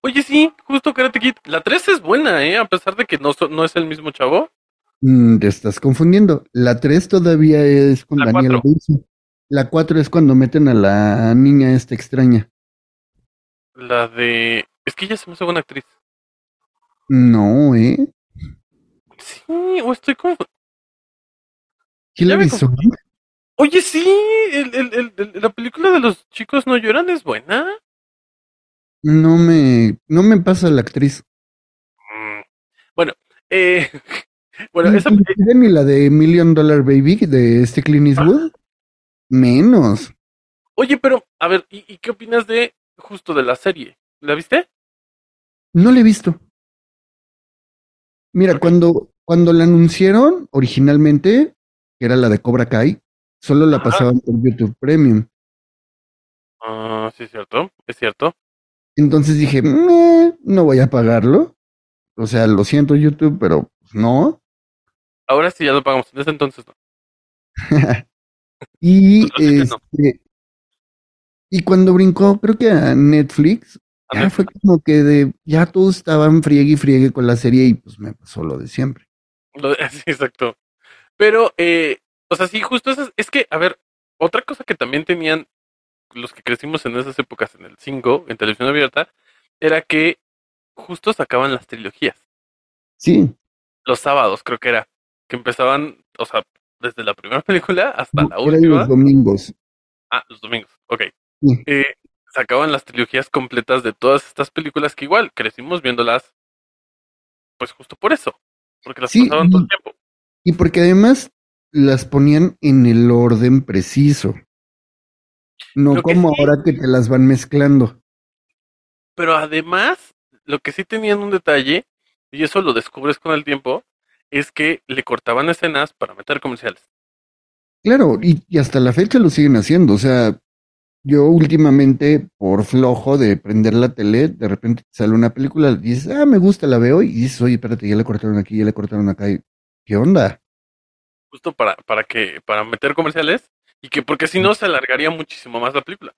Oye, sí, justo Karate Kid. La 3 es buena, ¿eh? A pesar de que no, no es el mismo chavo. Mm, te estás confundiendo. La 3 todavía es con La Daniel. Wilson. La 4 es cuando meten a la niña esta extraña. La de... Es que ella se me hace buena actriz. No, ¿eh? Sí, o estoy como... Hilary me Swank. Oye, sí, el, el- el- el- la película de los chicos no lloran es buena. No me, no me pasa la actriz. Mm, Bueno, eh, (laughs) bueno, esa, ni la de Million Dollar Baby de este Clint Eastwood. Menos. oye, pero, a ver, ¿y, y qué opinas de justo de la serie? ¿La viste? No la he visto. Mira, cuando, cuando la anunciaron originalmente, que era la de Cobra Kai, solo la Ajá. pasaban por YouTube Premium. Ah, sí, es cierto, es cierto. Entonces dije, "Meh, no voy a pagarlo. O sea, lo siento YouTube, pero pues, no. Ahora sí ya lo pagamos, en ese entonces no. (laughs) y (laughs) Entonces, no. este, y cuando brincó, creo que a Netflix, A ya fue como que de, ya todos estaban friegue y friegue con la serie y pues me pasó lo de siempre. lo- (laughs) sí, exacto. Pero, eh, o sea, sí, justo eso es, que, a ver, otra cosa que también tenían los que crecimos en esas épocas en el 5, en televisión abierta, era que justo sacaban las trilogías. Sí, Los sábados, creo que era. Que empezaban, o sea, desde la primera película hasta la última. los domingos. Ah, los domingos, ok. Sí. Eh, sacaban las trilogías completas de todas estas películas que igual crecimos viéndolas, pues justo por eso. Porque las Sí, pasaban todo el tiempo. Y porque además las ponían en el orden preciso. No Lo que como sí- ahora que te las van mezclando. Pero además, lo que sí tenían un detalle, y eso lo descubres con el tiempo, es que le cortaban escenas para meter comerciales. Claro, y, y hasta la fecha lo siguen haciendo. O sea, yo últimamente, por flojo de prender la tele, de repente sale una película, dices, ah, me gusta, la veo, y dices, oye, espérate, ya le cortaron aquí, ya le cortaron acá. y, ¿Qué onda? Justo para, para que, para meter comerciales, y que porque si no se alargaría muchísimo más la película.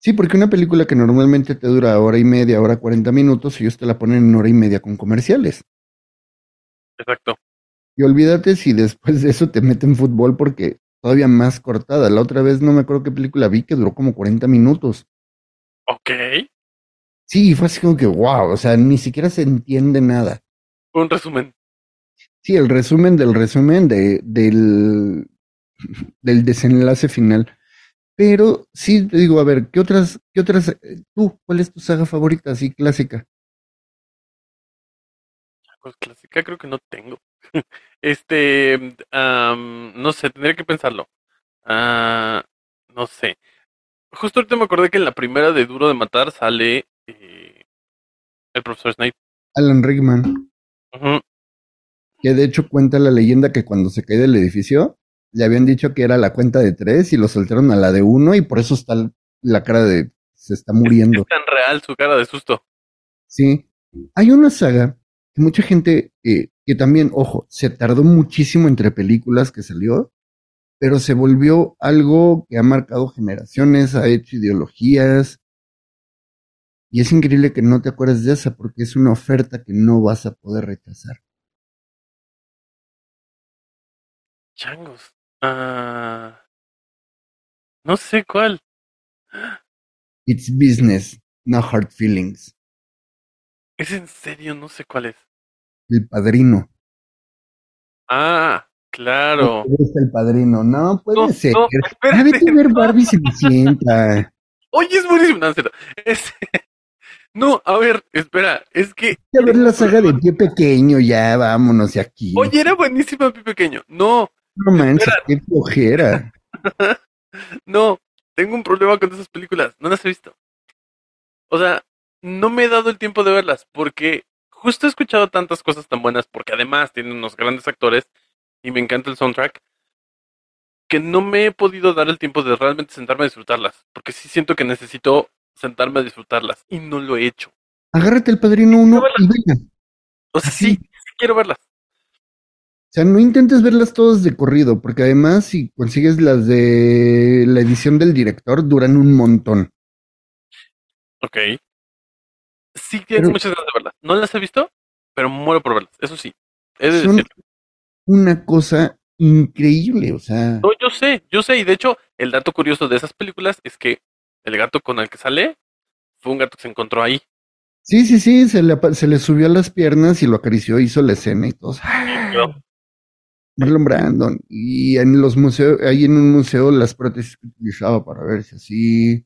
Sí, porque una película que normalmente te dura hora y media, hora cuarenta minutos, ellos te la ponen en hora y media con comerciales. Exacto. Y olvídate si después de eso te meten fútbol porque todavía más cortada. La otra vez no me acuerdo qué película vi que duró como 40 minutos. Ok. Sí, fue así como que wow, o sea, ni siquiera se entiende nada. Un resumen. Sí, el resumen del resumen de, del, del desenlace final. Pero sí, te digo, a ver, ¿qué otras, qué otras, eh, tú, cuál es tu saga favorita así clásica? Pues clásica creo que no tengo. (laughs) Este, am, no sé, tendría que pensarlo. Ah, no sé. Justo ahorita me acordé que en la primera de Duro de Matar sale eh, el profesor Snape. Alan Rickman, Ujú. Que de hecho cuenta la leyenda que cuando se cae del edificio, le habían dicho que era la cuenta de tres y lo soltaron a la de uno y por eso está la cara de se está muriendo. Es tan real su cara de susto. Sí. Hay una saga que mucha gente, eh, que también, ojo, se tardó muchísimo entre películas que salió, pero se volvió algo que ha marcado generaciones, ha hecho ideologías. Y es increíble que no te acuerdes de esa porque es una oferta que no vas a poder rechazar. Changos. Ah, no sé cuál. It's business, no hard feelings. Es en serio, no sé cuál es. El padrino. Ah, claro. Es el padrino. No, puede No, ser. no, Ah, vete espérate. a ver Barbie Cenicienta. (laughs) Oye, es buenísimo. No, es (laughs) No, a ver, espera, es que. Vete a ver la saga de pie pequeño, ya vámonos de aquí. Oye, era buenísima, Pi Pequeño. No, no manches, qué flojera. (laughs) no, tengo un problema con esas películas. No las he visto. O sea, no me he dado el tiempo de verlas porque justo he escuchado tantas cosas tan buenas porque además tienen unos grandes actores y me encanta el soundtrack que no me he podido dar el tiempo de realmente sentarme a disfrutarlas porque sí siento que necesito sentarme a disfrutarlas y no lo he hecho. Agárrate el padrino uno y venga. O sea, Así. sí, sí quiero verlas. O sea, no intentes verlas todas de corrido, porque además si consigues las de la edición del director, duran un montón. Ok. Sí tengo Pero- muchas ganas de verlas. No las he visto, pero muero por verlas. Eso sí. He de Son decirlo. una cosa increíble, o sea, No, yo sé, yo sé. Y de hecho, el dato curioso de esas películas es que el gato con el que sale fue un gato que se encontró ahí. sí, sí, sí, se le, se le subió a las piernas y lo acarició, hizo la escena y todos. quedó. Marlon Brandon. Y en los museos, ahí en un museo, las prótesis que utilizaba para verse así.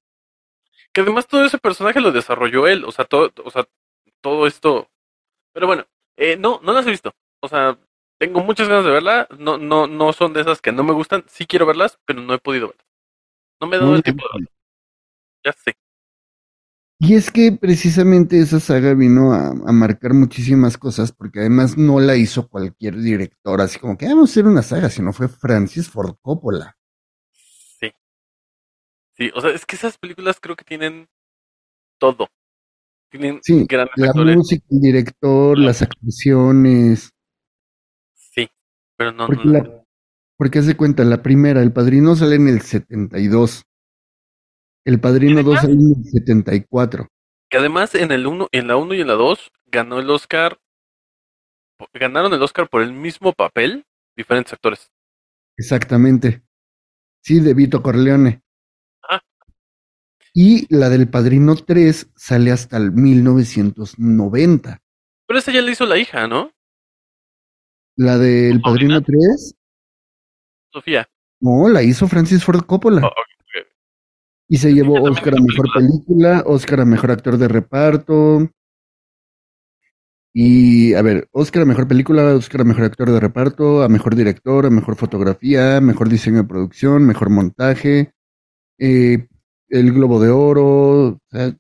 Que además todo ese personaje lo desarrolló él. O sea, todo, o sea, todo esto. Pero bueno, eh, no, no las he visto. O sea, tengo muchas ganas de verla. No, no, no son de esas que no me gustan. Sí quiero verlas, pero no he podido verlas. No me he dado el tiempo de verlas. Ya sé. Y es que precisamente esa saga vino a, a marcar muchísimas cosas, porque además no la hizo cualquier director, así como que "Ah, vamos a hacer una saga, sino fue Francis Ford Coppola. Sí. Sí, o sea, es que esas películas creo que tienen todo. Tienen Sí, grandes La actores. música, el director, las actuaciones, Sí, pero no, porque, no la, porque haz de cuenta, la primera, El Padrino sale en el 72, El Padrino 2 sale en el 74. Que además en el uno, en la 1 y en la 2 ganó el Oscar. Ganaron el Oscar por el mismo papel, diferentes actores. Exactamente. Sí, de Vito Corleone. Ah. Y la del Padrino 3 sale hasta el 1990. Pero esa ya la hizo la hija, ¿no? La del Padrino 3, Sofía. no, la hizo Francis Ford Coppola. Oh. Y se llevó Oscar a Mejor Película, Oscar a Mejor Actor de Reparto. Y, a ver, Oscar a Mejor Película, Oscar a Mejor Actor de Reparto, a Mejor Director, a Mejor Fotografía, Mejor Diseño de Producción, Mejor Montaje, eh, el Globo de Oro, o sea,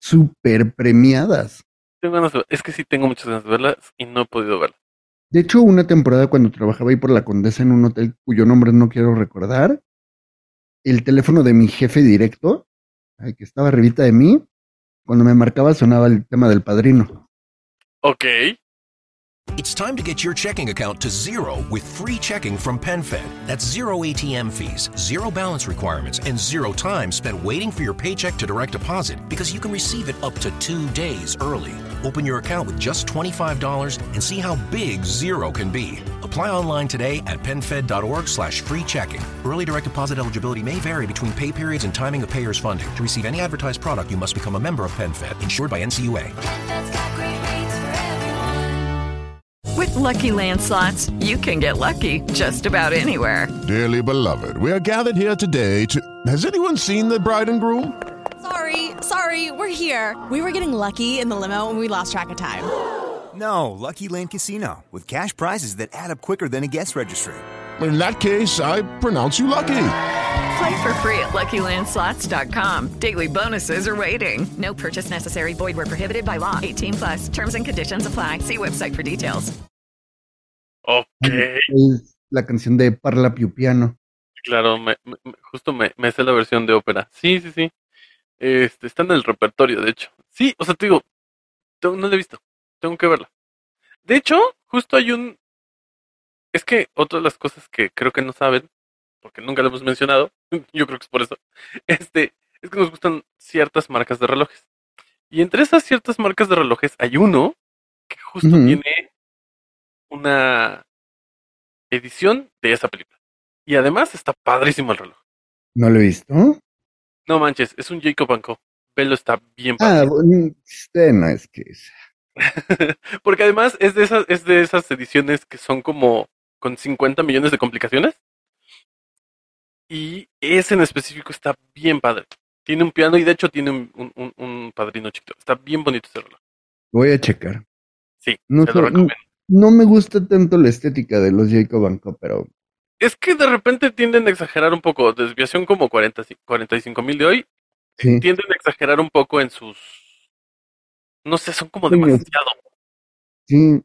súper premiadas. Tengo ganas de- es que sí tengo muchas ganas de verlas y no he podido verlas. De hecho, una temporada cuando trabajaba ahí por la Condesa en un hotel cuyo nombre no quiero recordar, el teléfono de mi jefe directo, que estaba arribita de mí, cuando me marcaba sonaba el tema del padrino. Ok. It's time to get your checking account to zero with free checking from PenFed. That's zero ATM fees, zero balance requirements, and zero time spent waiting for your paycheck to direct deposit because you can receive it up to two days early. Open your account with just $25 and see how big zero can be. Apply online today at penfed.org slash free checking. Early direct deposit eligibility may vary between pay periods and timing of payer's funding. To receive any advertised product, you must become a member of PenFed, insured by NCUA. That's got great rates for everyone. With Lucky Land slots, you can get lucky just about anywhere. Dearly beloved, we are gathered here today to. Has anyone seen the bride and groom? Sorry, sorry, we're here. We were getting lucky in the limo and we lost track of time. No, Lucky Land Casino, with cash prizes that add up quicker than a guest registry. In that case, I pronounce you lucky. Play for free at LuckyLandSlots.com. Daily bonuses are waiting. No purchase necessary. Void where prohibited by law. 18 plus. Terms and conditions apply. See website for details. Ok. La canción de Parla Piu Piano. Claro, me, me- justo me, me sé la versión de ópera. Sí, sí, sí. Este, está en el repertorio, de hecho. Sí, o sea, te digo, no la he visto. Tengo que verla. De hecho, justo hay un... Es que otra de las cosas que creo que no saben, porque nunca lo hemos mencionado, (laughs) yo creo que es por eso, (laughs) este, es que nos gustan ciertas marcas de relojes. Y entre esas ciertas marcas de relojes hay uno que justo tiene una edición de esa película. Y además está padrísimo el reloj. ¿No lo he visto? No manches, es un Jacob Co. Velo está bien Ah, padre. bueno, este no es que. (laughs) Porque además es de esas, es de esas ediciones que son como con 50 millones de complicaciones. Y ese en específico está bien padre. Tiene un piano y de hecho tiene un, un- un- un padrino chiquito. Está bien bonito ese reloj. Voy a checar. Sí, No, te sé, lo recomiendo. no me gusta tanto la estética de los Jacob Co, pero Es que de repente tienden a exagerar un poco. Desviación como 40, 45 mil de hoy. sí. Tienden a exagerar un poco en sus... No sé, son como demasiado. Sí,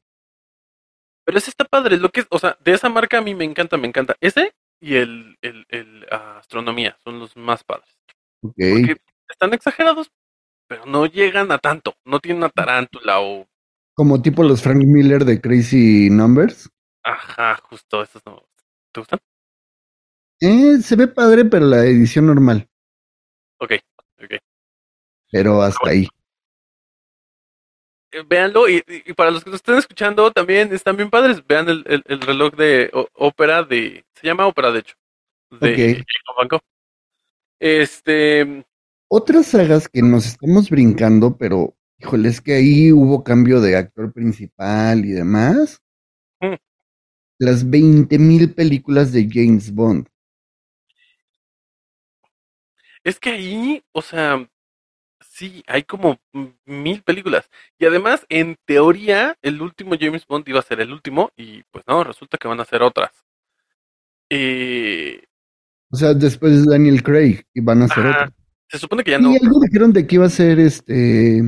Pero ese está padre. Lo que es, o sea, de esa marca a mí me encanta, me encanta. Ese y el, el, el, ah, astronomía son los más padres. ok. Porque están exagerados, pero no llegan a tanto. No tienen una tarántula o. Como tipo los Frank Miller de Crazy Numbers. Ajá, justo esos no. ¿Te gustan? Eh, se ve padre, pero la edición normal. Ok, ok. Pero hasta ahí. Eh, véanlo y, para los que nos estén escuchando también están bien padres. Vean el, el- el reloj de ó- ópera de. Se llama ópera, de hecho. De Ok. Jacob Van Gogh. Este. Otras sagas que nos estamos brincando, pero híjole, es que ahí hubo cambio de actor principal y demás. Mm. Las 20.000 películas de James Bond. Es que ahí, o sea, sí, hay como mil películas. Y además, en teoría, el último James Bond iba a ser el último, y pues no, resulta que van a ser otras. Eh, O sea, después de Daniel Craig y van a ajá, otro. se supone que ya no. Y algo dijeron de que iba a ser este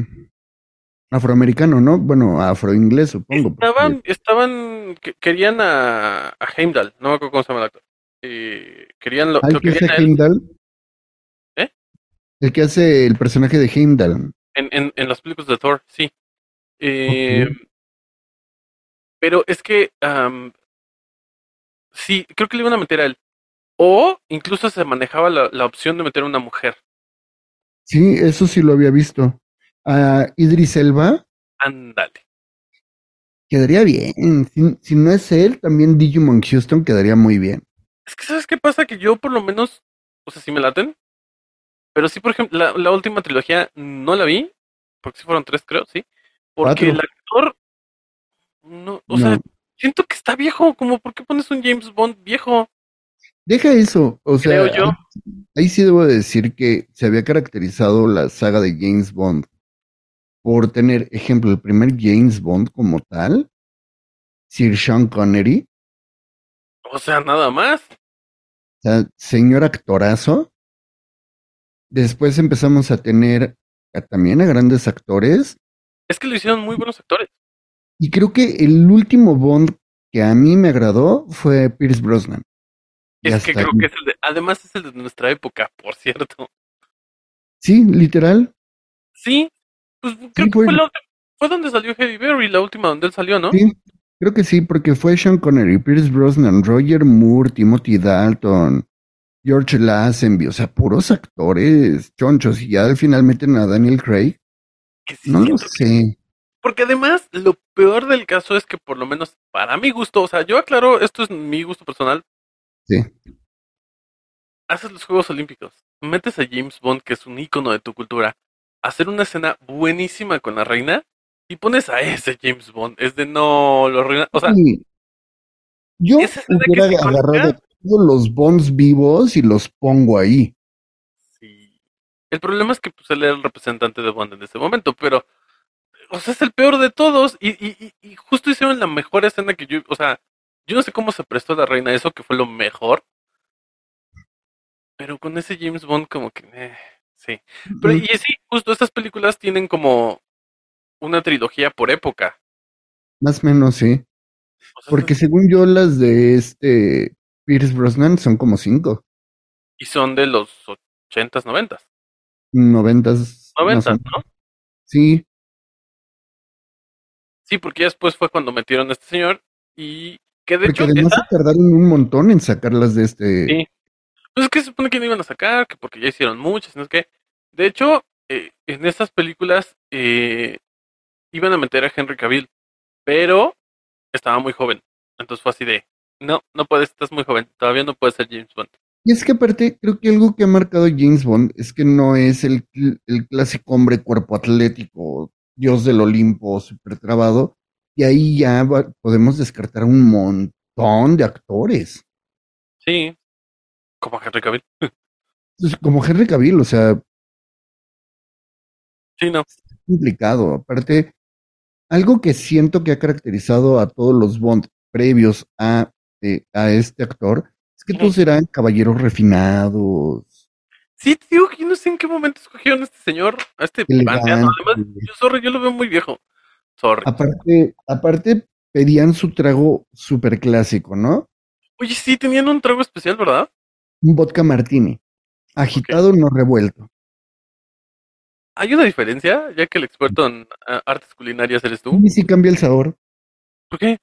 afroamericano, ¿no? Bueno, afroinglés, supongo. porque- Estaban, estaban, que- querían a, a Heimdall, no me acuerdo cómo se llama el actor. Eh, querían lo, ¿Al lo que querían a él Heimdall? El que hace el personaje de Heimdall. en, en, en las películas de Thor, sí. Eh, Pero es que sí, creo que le iban a meter a él. O incluso se manejaba la, la opción de meter a una mujer. Sí, eso sí lo había visto. A Idris Elba Ándale. quedaría bien. Si, si no es él, también Digimon Houston quedaría muy bien. Es que, ¿sabes qué pasa? Que yo por lo menos, o sea, sí me laten. Pero sí, por ejemplo, la, la última trilogía no la vi. Porque sí fueron tres, creo, sí. Porque Cuatro. el actor, no, o No. sea, siento que está viejo. Como, ¿por qué pones un James Bond viejo? Deja eso. O sea, Creo yo. ahí, ahí sí debo decir que se había caracterizado la saga de James Bond por tener, ejemplo, el primer James Bond como tal, Sir Sean Connery, O sea, nada más. o sea, señor actorazo. Después empezamos a tener a- también a grandes actores. Es que lo hicieron muy buenos actores. Y creo que el último Bond que a mí me agradó fue Pierce Brosnan. Y Es que creo ahí. que es el de, además es el de nuestra época, por cierto. Sí, literal. Sí, pues creo que fue- fue, la fue donde salió Eddie Berry, la última donde él salió, ¿no? Sí, creo que sí, porque fue Sean Connery, Pierce Brosnan, Roger Moore, Timothy Dalton, George Lazenby, o sea, puros actores chonchos. Y ya al final meten a Daniel Craig. Que sí No lo que- sé. Porque además, lo peor del caso es que por lo menos para mi gusto, o sea, yo aclaro, esto es mi gusto personal, Sí. haces los Juegos Olímpicos, metes a James Bond, que es un ícono de tu cultura, a hacer una escena buenísima con la reina, y pones a ese James Bond, es de no, lo arruina, o sea, Sí. Yo esa escena que agarrado los Bonds vivos y los pongo ahí. sí. El problema es que pues, él era el representante de Bond en ese momento, pero, o sea, es el peor de todos, y, y, y- justo hicieron la mejor escena que yo, o sea, yo no sé cómo se prestó la reina eso, que fue lo mejor, pero con ese James Bond como que, eh, sí. Pero y sí, justo estas películas tienen como una trilogía por época. Más o menos, sí. O sea, Porque según yo, las de este Pierce Brosnan son como cinco. y son de los ochentas, noventas. Noventas. Noventas. ¿no? Sí. Sí, Sí, porque ya después fue cuando metieron a este señor y que de Porque hecho además esa- se tardaron un montón en sacarlas de este. Sí. Pues es que se supone que no iban a sacar, que porque ya hicieron muchas, no es que. De hecho, eh, en estas películas eh, iban a meter a Henry Cavill, pero estaba muy joven. Entonces fue así de, no, no puedes, estás muy joven, todavía no puedes ser James Bond. Y es que aparte, creo que algo que ha marcado James Bond es que no es el, cl- el clásico hombre cuerpo atlético, dios del Olimpo, súper trabado. Y ahí ya va- podemos descartar un montón de actores. Sí, como Henry Cavill. Entonces, como Henry Cavill, o sea, Sí, no. complicado. Aparte, algo que siento que ha caracterizado a todos los Bond previos a, eh, a este actor es que todos eran caballeros refinados. Sí, que yo no sé en qué momento escogieron a este señor, a este anciano. Además, yo, sorry, yo lo veo muy viejo. Sorry. Aparte, aparte pedían su trago súper clásico, ¿no? Oye, sí, tenían un trago especial, ¿verdad? Un vodka martini. Agitado, no revuelto. ¿Hay una diferencia? Ya que el experto en ah, artes culinarias eres tú. Y sí cambia el sabor. ¿Por qué?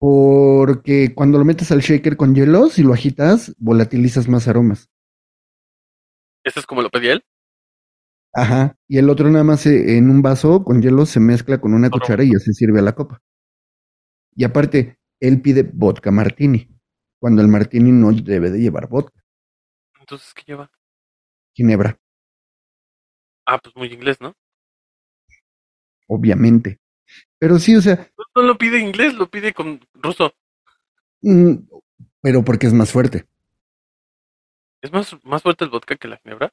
Porque cuando lo metes al shaker con hielo, si lo agitas, volatilizas más aromas. ¿Este es como lo pedía él? Ajá. Y el otro nada más eh, en un vaso con hielo se mezcla con una cuchara y ya se sirve a la copa. Y aparte, él pide vodka martini, cuando el martini no debe de llevar vodka, Entonces, ¿qué lleva? ginebra, Ah, pues muy inglés, ¿no? obviamente. Pero sí, o sea, No, no lo pide inglés, lo pide con ruso. mm, pero porque es más fuerte. ¿Es más, más fuerte el vodka que la ginebra?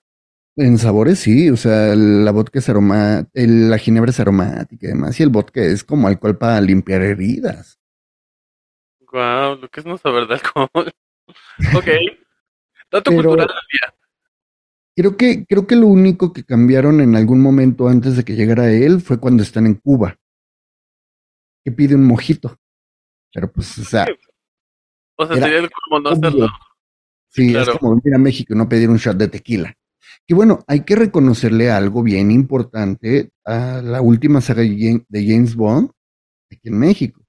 En sabores sí, o sea, la vodka es el- la ginebra es aromática y demás, y el vodka es como alcohol para limpiar heridas. Guau, lo que es no saber de alcohol. (laughs) ok. Dato Pero- cultural del día. Creo que, creo que lo único que cambiaron en algún momento antes de que llegara él fue cuando están en Cuba. Que pide un mojito. Pero pues, o sea, O sea, sería el colmo no obvio. hacerlo. sí, claro. es como venir a México y no pedir un shot de tequila. Que bueno, hay que reconocerle algo bien importante a la última saga de James Bond aquí en México.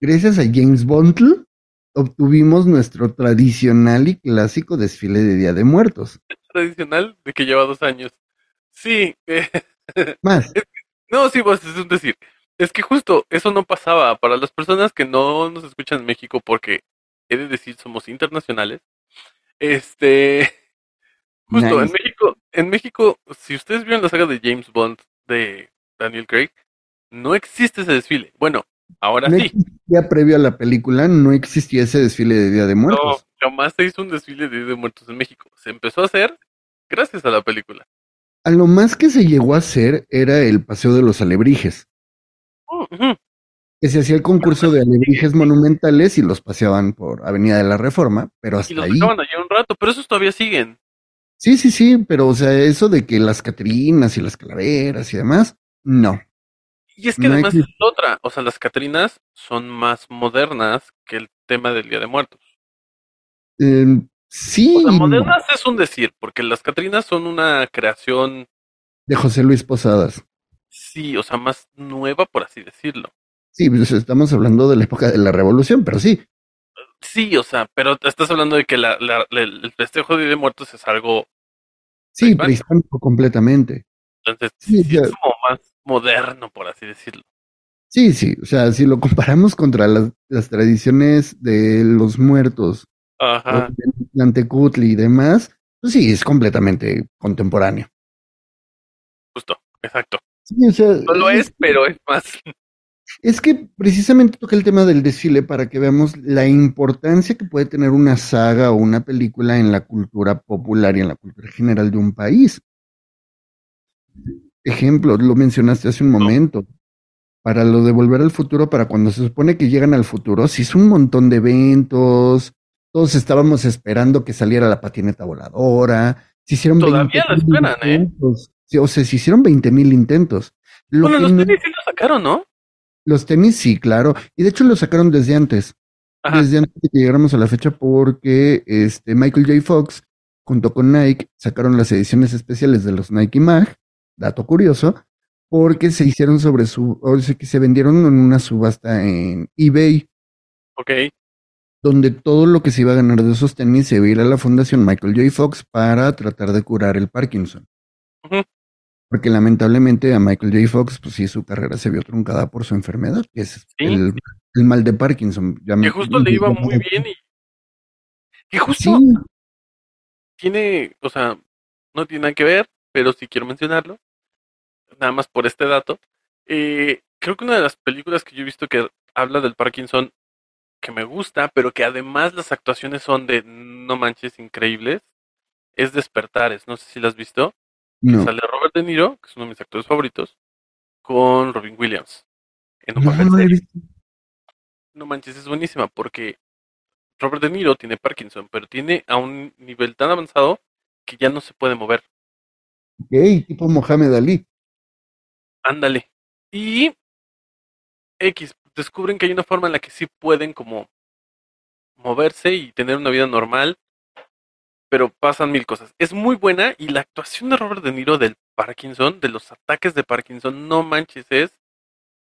Gracias a James Bond obtuvimos nuestro tradicional y clásico desfile de Día de Muertos. Tradicional de que lleva dos años. Sí. eh, (laughs) Más. no, sí, pues es un decir. Es que justo eso no pasaba para las personas que no nos escuchan en México porque he de decir somos internacionales. Este, (laughs) justo en. México, en México, si ustedes vieron la saga de James Bond de Daniel Craig, no existe ese desfile. Bueno, ahora No sí. existía previo a la película, no existía ese desfile de Día de No, Muertos. jamás se hizo un desfile de Día de Muertos en México. Se empezó a hacer gracias a la película. A lo más que se llegó a hacer era el Paseo de los Alebrijes, Que se hacía el concurso de alebrijes monumentales y los paseaban por Avenida de la Reforma, pero Y hasta los ahí. dejaban allá un rato, pero esos todavía siguen. Sí, sí, sí, pero o sea, eso de que las Catrinas y las calaveras y demás, no. Y es que No además es otra, o sea, las Catrinas son más modernas que el tema del Día de Muertos. Eh, sí, O sea, y no. modernas es un decir, porque las Catrinas son una creación, de José Luis Posadas. Sí, o sea, más nueva, por así decirlo. Sí, pues estamos hablando de la época de la Revolución, pero sí. Sí, o sea, pero estás hablando de que la, la- la- el festejo de Día de Muertos es algo, Sí, prehispánico completamente. entonces, Sí, sí, ya. es como más moderno, por así decirlo. Sí, sí, o sea, si lo comparamos contra las, las tradiciones de los muertos, Ajá. Y demás, pues sí, es completamente contemporáneo. Justo, exacto. Sí, o sea, No lo es, pero es más. (laughs) Es que precisamente toca el tema del desfile para que veamos la importancia que puede tener una saga o una película en la cultura popular y en la cultura general de un país. Ejemplo, lo mencionaste hace un momento. Para lo de Volver al Futuro, para cuando se supone que llegan al futuro, se hizo un montón de eventos. Todos estábamos esperando que saliera la patineta voladora. Se hicieron Todavía la 20,000 esperan, ¿eh? O sea, se hicieron 20 mil intentos. Lo Bueno, los no- tenis sí lo sacaron, ¿no? los tenis sí, claro. Y de hecho lo sacaron desde antes. Ajá. Desde antes de que llegáramos a la fecha porque este Michael J. Fox junto con Nike sacaron las ediciones especiales de los Nike Mag, dato curioso, porque se hicieron sobre su, o sea, que se vendieron en una subasta en eBay, Ok. donde todo lo que se iba a ganar de esos tenis se iba a ir a la fundación Michael J. Fox para tratar de curar el Parkinson. Ujú. Porque lamentablemente a Michael J. Fox, pues sí, su carrera se vio truncada por su enfermedad, que es Sí. el, el mal de Parkinson. Ya Que me- justo le iba muy bien y. Que justo Sí, tiene, o sea, no tiene nada que ver, pero sí quiero mencionarlo. Nada más por este dato. Eh, creo que una de las películas que yo he visto que habla del Parkinson que me gusta, pero que además las actuaciones son de no manches increíbles, es Despertares. No sé si la has visto. No. Sale Robert De Niro, que es uno de mis actores favoritos, con Robin Williams. En un No, papel no serio. No manches, es buenísima porque Robert De Niro tiene Parkinson, pero tiene a un nivel tan avanzado que ya no se puede mover. Ok, tipo Mohamed Ali. Ándale. Y X, descubren que hay una forma en la que sí pueden como moverse y tener una vida normal, pero pasan mil cosas. Es muy buena y la actuación de Robert De Niro del Parkinson, de los ataques de Parkinson, no manches, es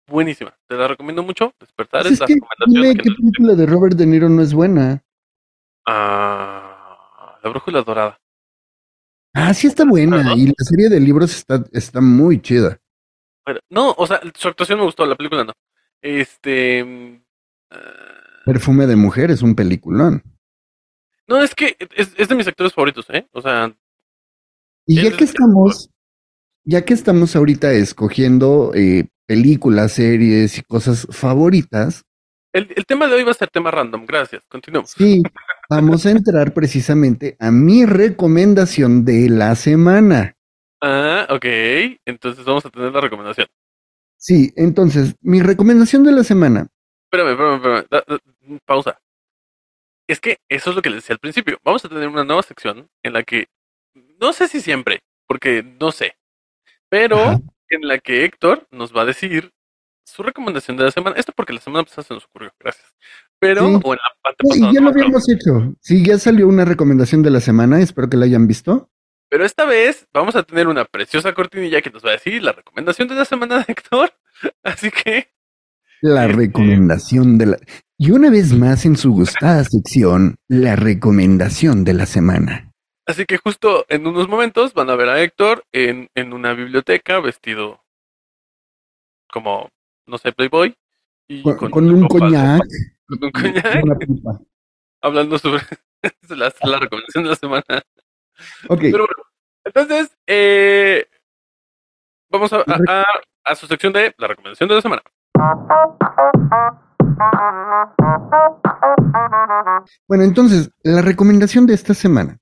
buenísima. Te la recomiendo mucho. Despertar Pues es la que recomendación. qué película de Robert De Niro no es buena. Ah, la brújula dorada. Ah, sí está buena. Y la serie de libros está, está muy chida. Pero- no, o sea, su actuación me gustó, la película no. Este. mm, ah, Perfume de mujer es un peliculón. No, es que es, es de mis actores favoritos, ¿eh? O sea, Y ya que es- estamos, ya que estamos ahorita escogiendo eh, películas, series y cosas favoritas, el, el tema de hoy va a ser tema random. Gracias. Continuemos. sí, vamos a entrar precisamente a mi recomendación de la semana. Ah, ok. Entonces vamos a tener la recomendación. Sí, entonces, mi recomendación de la semana. Espérame, espérame, espérame. Da- da- pausa. Es que eso es lo que les decía al principio. Vamos a tener una nueva sección en la que, no sé si siempre, porque no sé, pero Ajá. en la que Héctor nos va a decir su recomendación de la semana. Esto porque la semana pasada se nos ocurrió, gracias. Pero, Sí. o en la parte pasada. y ya lo habíamos hecho. Sí, ya salió una recomendación de la semana, espero que la hayan visto. Pero esta vez vamos a tener una preciosa cortinilla que nos va a decir la recomendación de la semana de Héctor. (laughs) Así que, La Este- recomendación de la... Y una vez más en su gustada sección, la recomendación de la semana. así que justo en unos momentos van a ver a Héctor en, en una biblioteca vestido como, no sé, Playboy. Y Con, con, con un coñac. Con un coñac. (laughs) Hablando sobre (laughs) la, la recomendación de la semana. Ok, Pero bueno, entonces, eh, vamos a, a, a- a su sección de la recomendación de la semana. Bueno, entonces, la recomendación de esta semana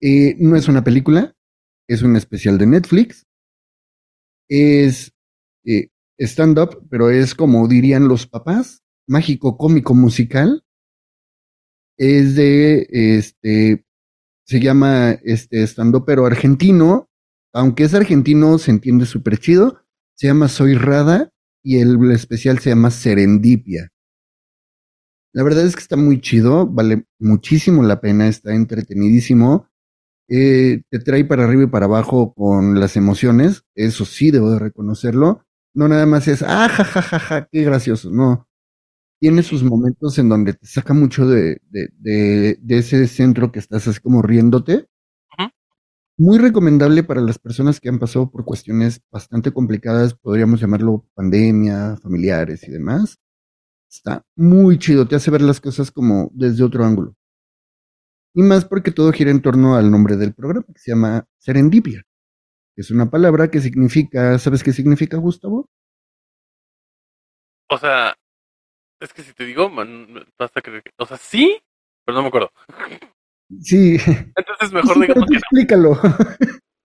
eh, no es una película, es un especial de Netflix, es eh, stand-up, pero es como dirían los papás, mágico, cómico, musical. Es de, este, se llama este stand-up, pero argentino, aunque es argentino, se entiende súper chido. Se llama Soy Rada y el especial se llama Serendipia. La verdad es que está muy chido, vale muchísimo la pena, está entretenidísimo. Eh, te trae para arriba y para abajo con las emociones, eso sí debo de reconocerlo. No nada más es, ah, ja, ja, ja, ja, qué gracioso, no. Tiene sus momentos en donde te saca mucho de, de, de, de ese centro que estás así como riéndote. Muy recomendable para las personas que han pasado por cuestiones bastante complicadas, podríamos llamarlo pandemia, familiares y demás. Está muy chido, te hace ver las cosas como desde otro ángulo. Y más porque todo gira en torno al nombre del programa, que se llama Serendipia. Es una palabra que significa, ¿sabes qué significa, Gustavo? O sea, es que si te digo, man, vas a creer que, o sea, sí, pero no me acuerdo. (laughs) Sí, Entonces mejor digamos que no. explícalo.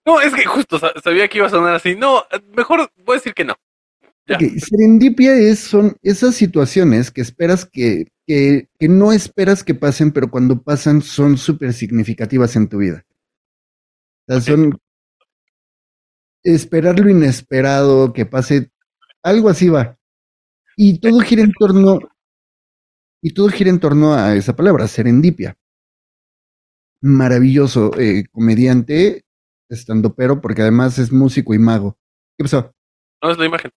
No, es que justo sa- sabía que iba a sonar así. No, mejor voy a decir que no. Serendipia es, son esas situaciones que esperas que, que, que no esperas que pasen, pero cuando pasan son súper significativas en tu vida. O sea, son esperar lo inesperado, que pase, algo así va. Y todo gira en torno, y todo gira en torno a esa palabra, serendipia. Maravilloso, eh, comediante, estando pero, porque además es músico y mago. ¿Qué pasó? no es la imagen.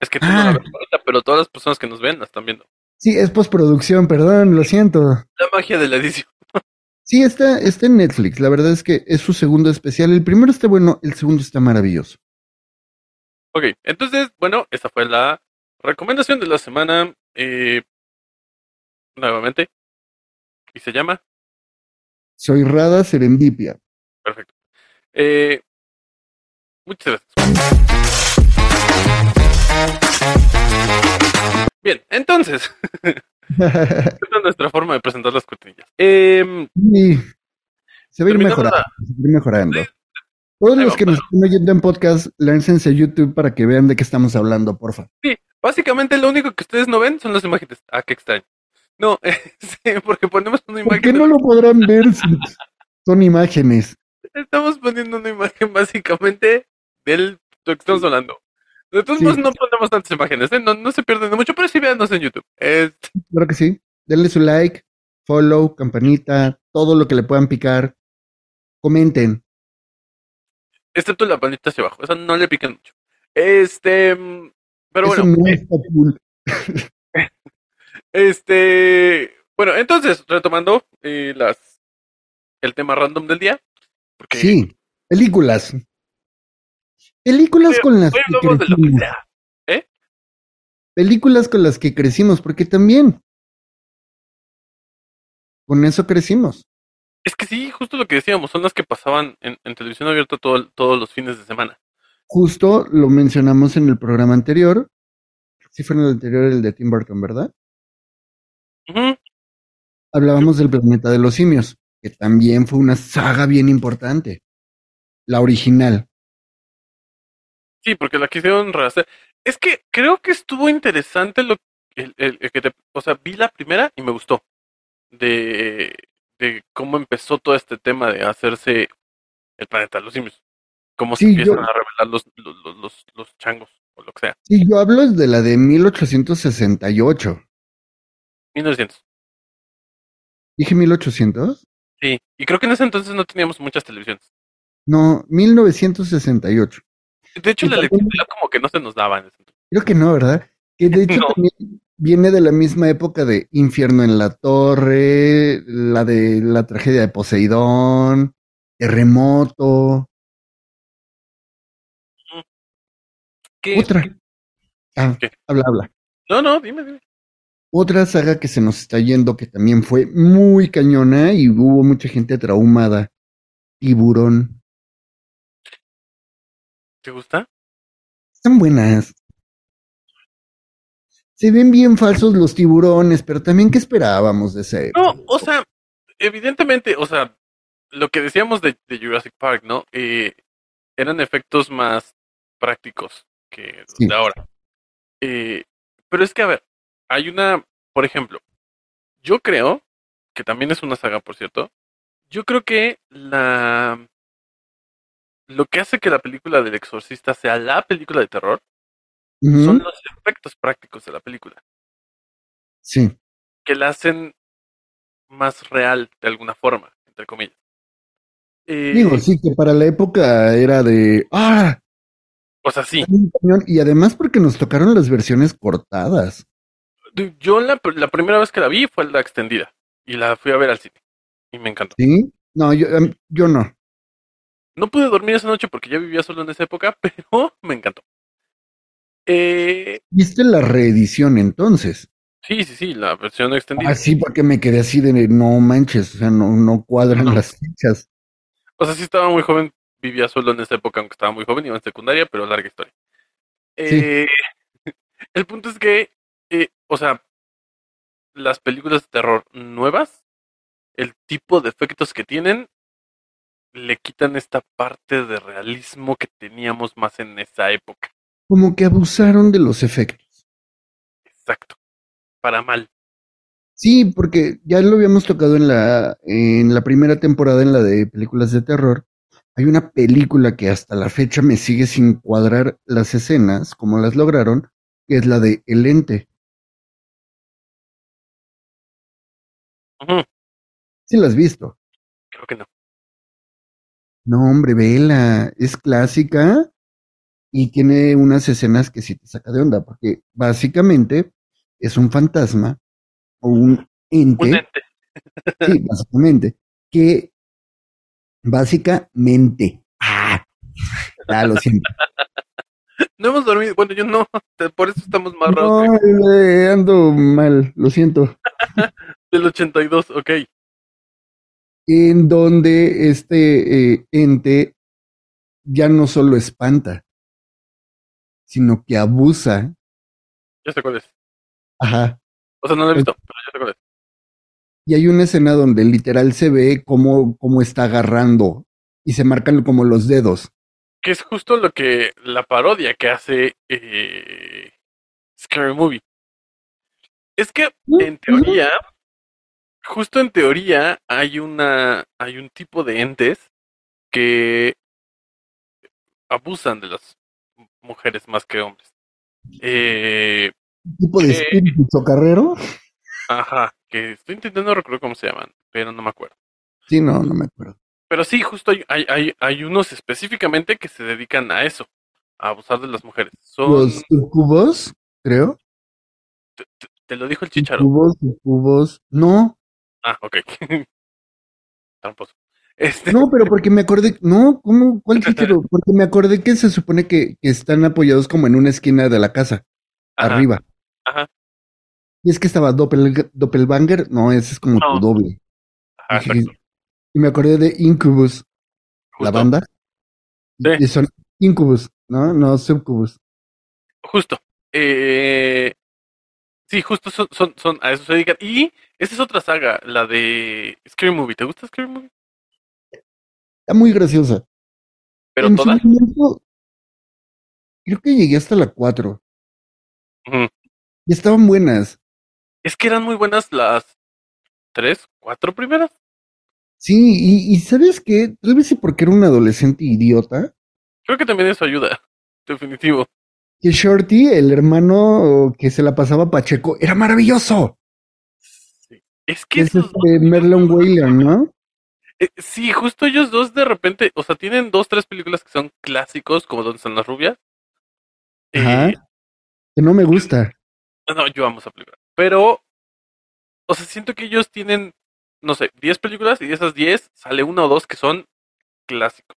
Es que tú no Ah. la ves ahorita, pero todas las personas que nos ven la están viendo. Sí, es postproducción, perdón, lo siento. La magia de la edición. Sí, está, está en Netflix. La verdad es que es su segundo especial. El primero está bueno, el segundo está maravilloso. Ok, entonces, bueno, esa fue la recomendación de la semana. eh, nuevamente. Y se llama. Soy Rada Serendipia. Perfecto. Eh, muchas gracias. Bien, entonces, (laughs) esta es nuestra forma de presentar las cortinillas. Em, Sí, se va a ir mejorando. la- se va a ir mejorando. Todos los que nos están oyendo en podcast, láncense a YouTube para que vean de qué estamos hablando, porfa. sí, básicamente lo único que ustedes no ven son las imágenes. Ah, qué extraño. No, sí, (laughs) porque ponemos una ¿Por imagen. qué no lo podrán ver si son imágenes? Estamos poniendo una imagen básicamente del lo que estamos hablando. De todos Sí. modos, no ponemos tantas imágenes, ¿eh? no, no se pierden de mucho, pero sí véanos en YouTube. Este, Claro que sí. Denle su like, follow, campanita, todo lo que le puedan picar. Comenten. excepto la panita hacia abajo, esa no le pican mucho. Este, mm, pero Eso bueno, no eh, está cool. (laughs) este, bueno, entonces, retomando eh, las, el tema random del día, porque Sí, películas. Películas con las que crecimos. ¿Eh? Películas con las que crecimos, porque también con eso crecimos. Es que sí, justo lo que decíamos, son las que pasaban en, en televisión abierta todo- todos los fines de semana. Justo lo mencionamos en el programa anterior. Sí fue en el anterior, el de Tim Burton, ¿verdad? Hablábamos del planeta de los simios, que también fue una saga bien importante. La original. Sí, porque la quisieron rehacer. Es que creo que estuvo interesante lo el, el- el que te, o sea, vi la primera y me gustó. De, de cómo empezó todo este tema de hacerse el planeta de los simios. Cómo se empiezan yo- a revelar los, los, los, los, los changos o lo que sea. Sí, yo hablo de la de 1868. 1900. ¿Dije 1800? Sí, y creo que en ese entonces no teníamos muchas televisiones. No, 1968. De hecho, Y la también- electricidad como que no se nos daba en ese entonces. Creo que no, ¿verdad? Que de (laughs) hecho No. también viene de la misma época de Infierno en la Torre, la de la tragedia de Poseidón, Terremoto, ¿Qué? otra. Ah, ¿Qué? habla, habla. No, no, dime, dime. Otra saga que se nos está yendo que también fue muy cañona y hubo mucha gente traumada. Tiburón. ¿Te gusta? Están buenas. Se ven bien falsos los tiburones, pero también ¿qué esperábamos de ese? No, o sea, evidentemente, o sea, lo que decíamos de, de Jurassic Park, ¿no? Eh, eran efectos más prácticos que los Sí. de ahora. Eh, pero es que, a ver, hay una, por ejemplo, yo creo, que también es una saga, por cierto, yo creo que la... Lo que hace que la película del exorcista sea la película de terror son los efectos prácticos de la película. Sí. que la hacen más real de alguna forma, entre comillas. Eh, Digo, sí, que para la época era de, ah, O sea, sí. está bien cañón", y además porque nos tocaron las versiones cortadas. Yo la, la primera vez que la vi fue la extendida y la fui a ver al cine y me encantó. ¿Sí? No, yo, em, yo no. No pude dormir esa noche porque ya vivía solo en esa época, (laughs) pero me encantó. Eh, ¿Viste la reedición entonces? sí, sí, sí, la versión extendida. Ah, sí, porque me quedé así de, no manches, o sea, no, no cuadran No. las fechas. O sea, sí estaba muy joven, vivía solo en esa época, aunque estaba muy joven, iba en secundaria, pero larga historia. Eh, (laughs) el punto es que, o sea, las películas de terror nuevas, el tipo de efectos que tienen, le quitan esta parte de realismo que teníamos más en esa época. Como que abusaron de los efectos. Exacto. Para mal. Sí, porque ya lo habíamos tocado en la, en la primera temporada, en la de películas de terror. Hay una película que hasta la fecha me sigue sin cuadrar las escenas, como las lograron, que es la de El Ente. Ujú, Sí la has visto. Creo que no. No, hombre, vela, es clásica y tiene unas escenas que sí te saca de onda, porque básicamente es un fantasma o un ente, Un ente. sí, (laughs) básicamente, que básicamente, ah, lo siento. (laughs) No hemos dormido. Bueno, yo no. (laughs) Por eso estamos más No, raros eh, ando mal, lo siento. Del 82. Ok. En donde este eh, ente ya no solo espanta, sino que abusa. Ya sé cuál es. Ajá. O sea, no lo he visto, pero ya sé cuál es. Y hay una escena donde literal se ve cómo, cómo está agarrando y se marcan como los dedos. Que es justo lo que la parodia que hace eh, Scary Movie. Es que en teoría, justo en teoría, hay una, hay un tipo de entes que abusan de las mujeres más que hombres. Eh, tipo de espíritu chocarrero. ajá, que estoy intentando recordar cómo se llaman, pero no me acuerdo. Sí, no, no me acuerdo. Pero sí, justo hay, hay, hay, hay unos específicamente que se dedican a eso, a abusar de las mujeres. Son, Los cubos, creo. te lo dijo el chicharo. Cubos, cubos. No, Ah, ok. (laughs) Tramposo. Este, no, pero porque me acordé. No, ¿cómo? ¿Cuál chichero? Porque me acordé que se supone que, que están apoyados como en una esquina de la casa, Ajá. arriba. Ajá. Y es que estaba Doppel, Doppelbanger. No, ese es como No. tu doble. Ajá, exacto. Y me acordé de Incubus, la Justo. banda. Sí. Y son Incubus, ¿no? No Subcubus. Justo. Eh, sí, justo son, son, son, a eso se dedican. Y esa es otra saga, la de Scary Movie. ¿Te gusta Scary Movie? Está muy graciosa. Pero en su toda. momento, creo que llegué hasta la 4. Ujú. Y estaban buenas. Es que eran muy buenas las tres, cuatro primeras. Sí, y, y ¿sabes qué? Tal vez sí porque era un adolescente idiota. Creo que también eso ayuda. Definitivo. Que Shorty, el hermano que se la pasaba Pacheco, era maravilloso. Es que Es esos este Merlon Whaler, ¿no? Eh, sí, justo ellos dos de repente, o sea, tienen dos, tres películas que son clásicos, como Donde están las rubias. Eh, Ajá. Que no me gusta. no, yo amo esa película. Pero, o sea, siento que ellos tienen, no sé, 10 películas y de esas 10 sale una o dos que son clásicos.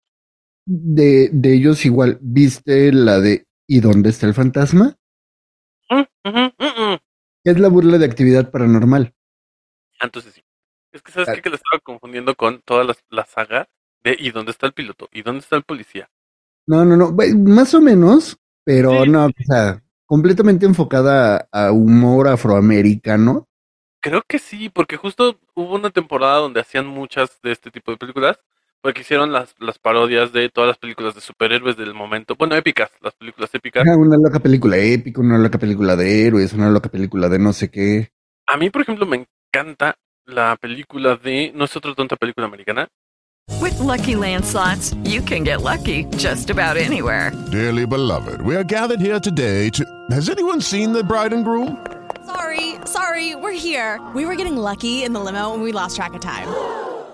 De, de ellos igual, ¿viste la de ¿Y dónde está el fantasma? Mm, mm, mm. Es la burla de actividad paranormal. Ah, Entonces sí. Es que sabes qué? que la estaba confundiendo con toda la, la saga de ¿Y dónde está el piloto? ¿Y dónde está el policía? No, no, no, más o menos, pero Sí. no, o sea, completamente enfocada a humor afroamericano. Creo que sí, porque justo hubo una temporada donde hacían muchas de este tipo de películas, porque hicieron las, las parodias de todas las películas de superhéroes del momento, bueno, épicas, las películas épicas. Una loca película épica, una loca película de héroes, una loca película de no sé qué. A mí, por ejemplo, me encanta la película de, no es otra tonta película americana, With Lucky Land slots, you can get lucky just about anywhere. Dearly beloved, we are gathered here today to. Has anyone seen the bride and groom? Sorry, sorry, we're here. We were getting lucky in the limo and we lost track of time.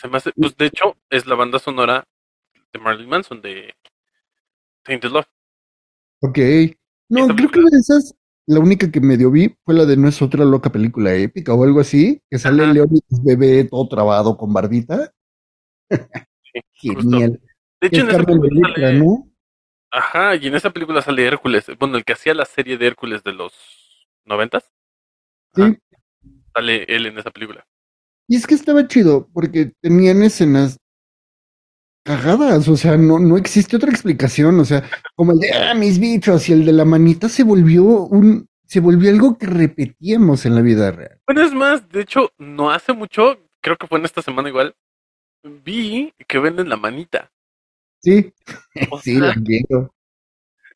Se me hace, pues de hecho, es la banda sonora de Marilyn Manson de Tainted Love. Ok. No, creo que de esas, la única que medio vi fue la de No es otra loca película épica o algo así, que sale Leónidas bebé todo trabado con barbita. (laughs) Genial. De hecho, Es en esa película sale- ¿no? Ajá, y en esa película sale Hércules. Bueno, el que hacía la serie de Hércules de los noventas. Sí. Sale él en esa película. Y es que estaba chido, porque tenían escenas cagadas, o sea, no, no existe otra explicación, o sea, como el de ah, mis bichos y el de la manita se volvió un, se volvió algo que repetíamos en la vida real. Bueno, es más, de hecho, no hace mucho, creo que fue en esta semana igual, vi que venden la manita. Sí, O (laughs) sí, sea, la sí,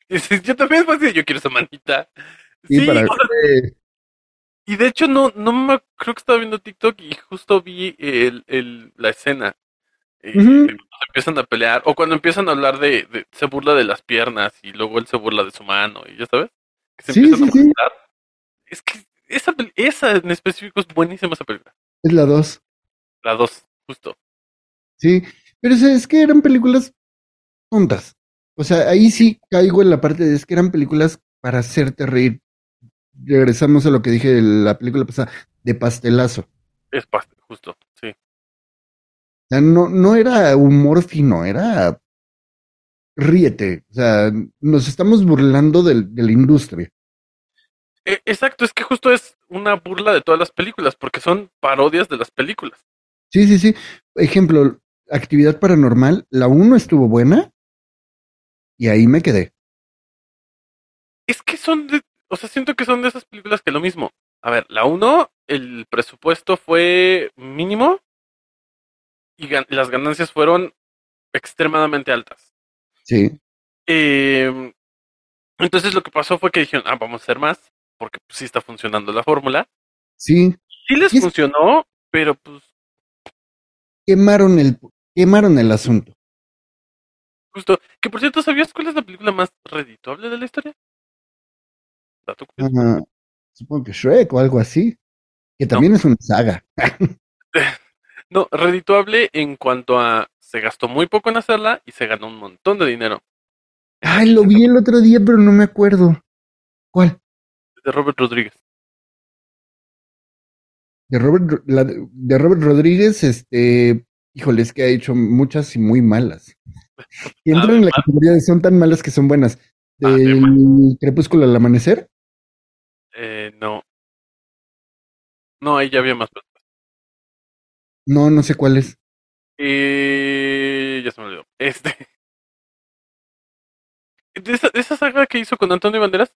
(laughs) yo también fue así, yo quiero esa manita. Sí, Sí, para o sea, y de hecho no, no me creo que estaba viendo TikTok y justo vi el, el, la escena. eh, cuando empiezan a pelear, o cuando empiezan a hablar de, de- se burla de las piernas y luego él se burla de su mano, y ya sabes, que se Sí, empiezan sí, a sí. burlar. Es que esa, esa en específico es buenísima esa película. Es la dos. La dos, justo. Sí, pero es que eran películas tontas. O sea, ahí sí caigo en la parte de es que eran películas para hacerte reír. Regresamos a lo que dije de la película pasada, de pastelazo. Es pas- justo, sí. O sea, no, no era humor fino, era ríete. O sea, nos estamos burlando del- de la industria. E- exacto, es que justo es una burla de todas las películas, porque son parodias de las películas. Sí, sí, sí. Ejemplo, Actividad Paranormal, la 1 estuvo buena y ahí me quedé. Es que son de, o sea, siento que son de esas películas que lo mismo. A ver, la uno, el presupuesto fue mínimo y gan- las ganancias fueron extremadamente altas. Sí, Eh, entonces lo que pasó fue que dijeron, ah, vamos a hacer más, porque pues, sí está funcionando la fórmula. sí. Sí les es- funcionó, pero pues Quemaron el, quemaron el asunto. justo, que por cierto, ¿sabías cuál es la película más redituable de la historia? Dato. Supongo que Shrek o algo así. Que también es una saga. (laughs) No, redituable en cuanto a se gastó muy poco en hacerla y se ganó un montón de dinero. Ay, lo vi el otro día, pero no me acuerdo. ¿Cuál? De Robert Rodríguez. De Robert, Ro- la de Robert Rodríguez, este, híjole, es que ha hecho muchas y muy malas. (laughs) Y entran en la categoría de son tan malas que son buenas. Del Crepúsculo al Amanecer. Eh, no. No, ahí ya había más. No, no sé cuál es. Eh, ya se me olvidó. Este. (laughs) De esa, de esa saga que hizo con Antonio Banderas,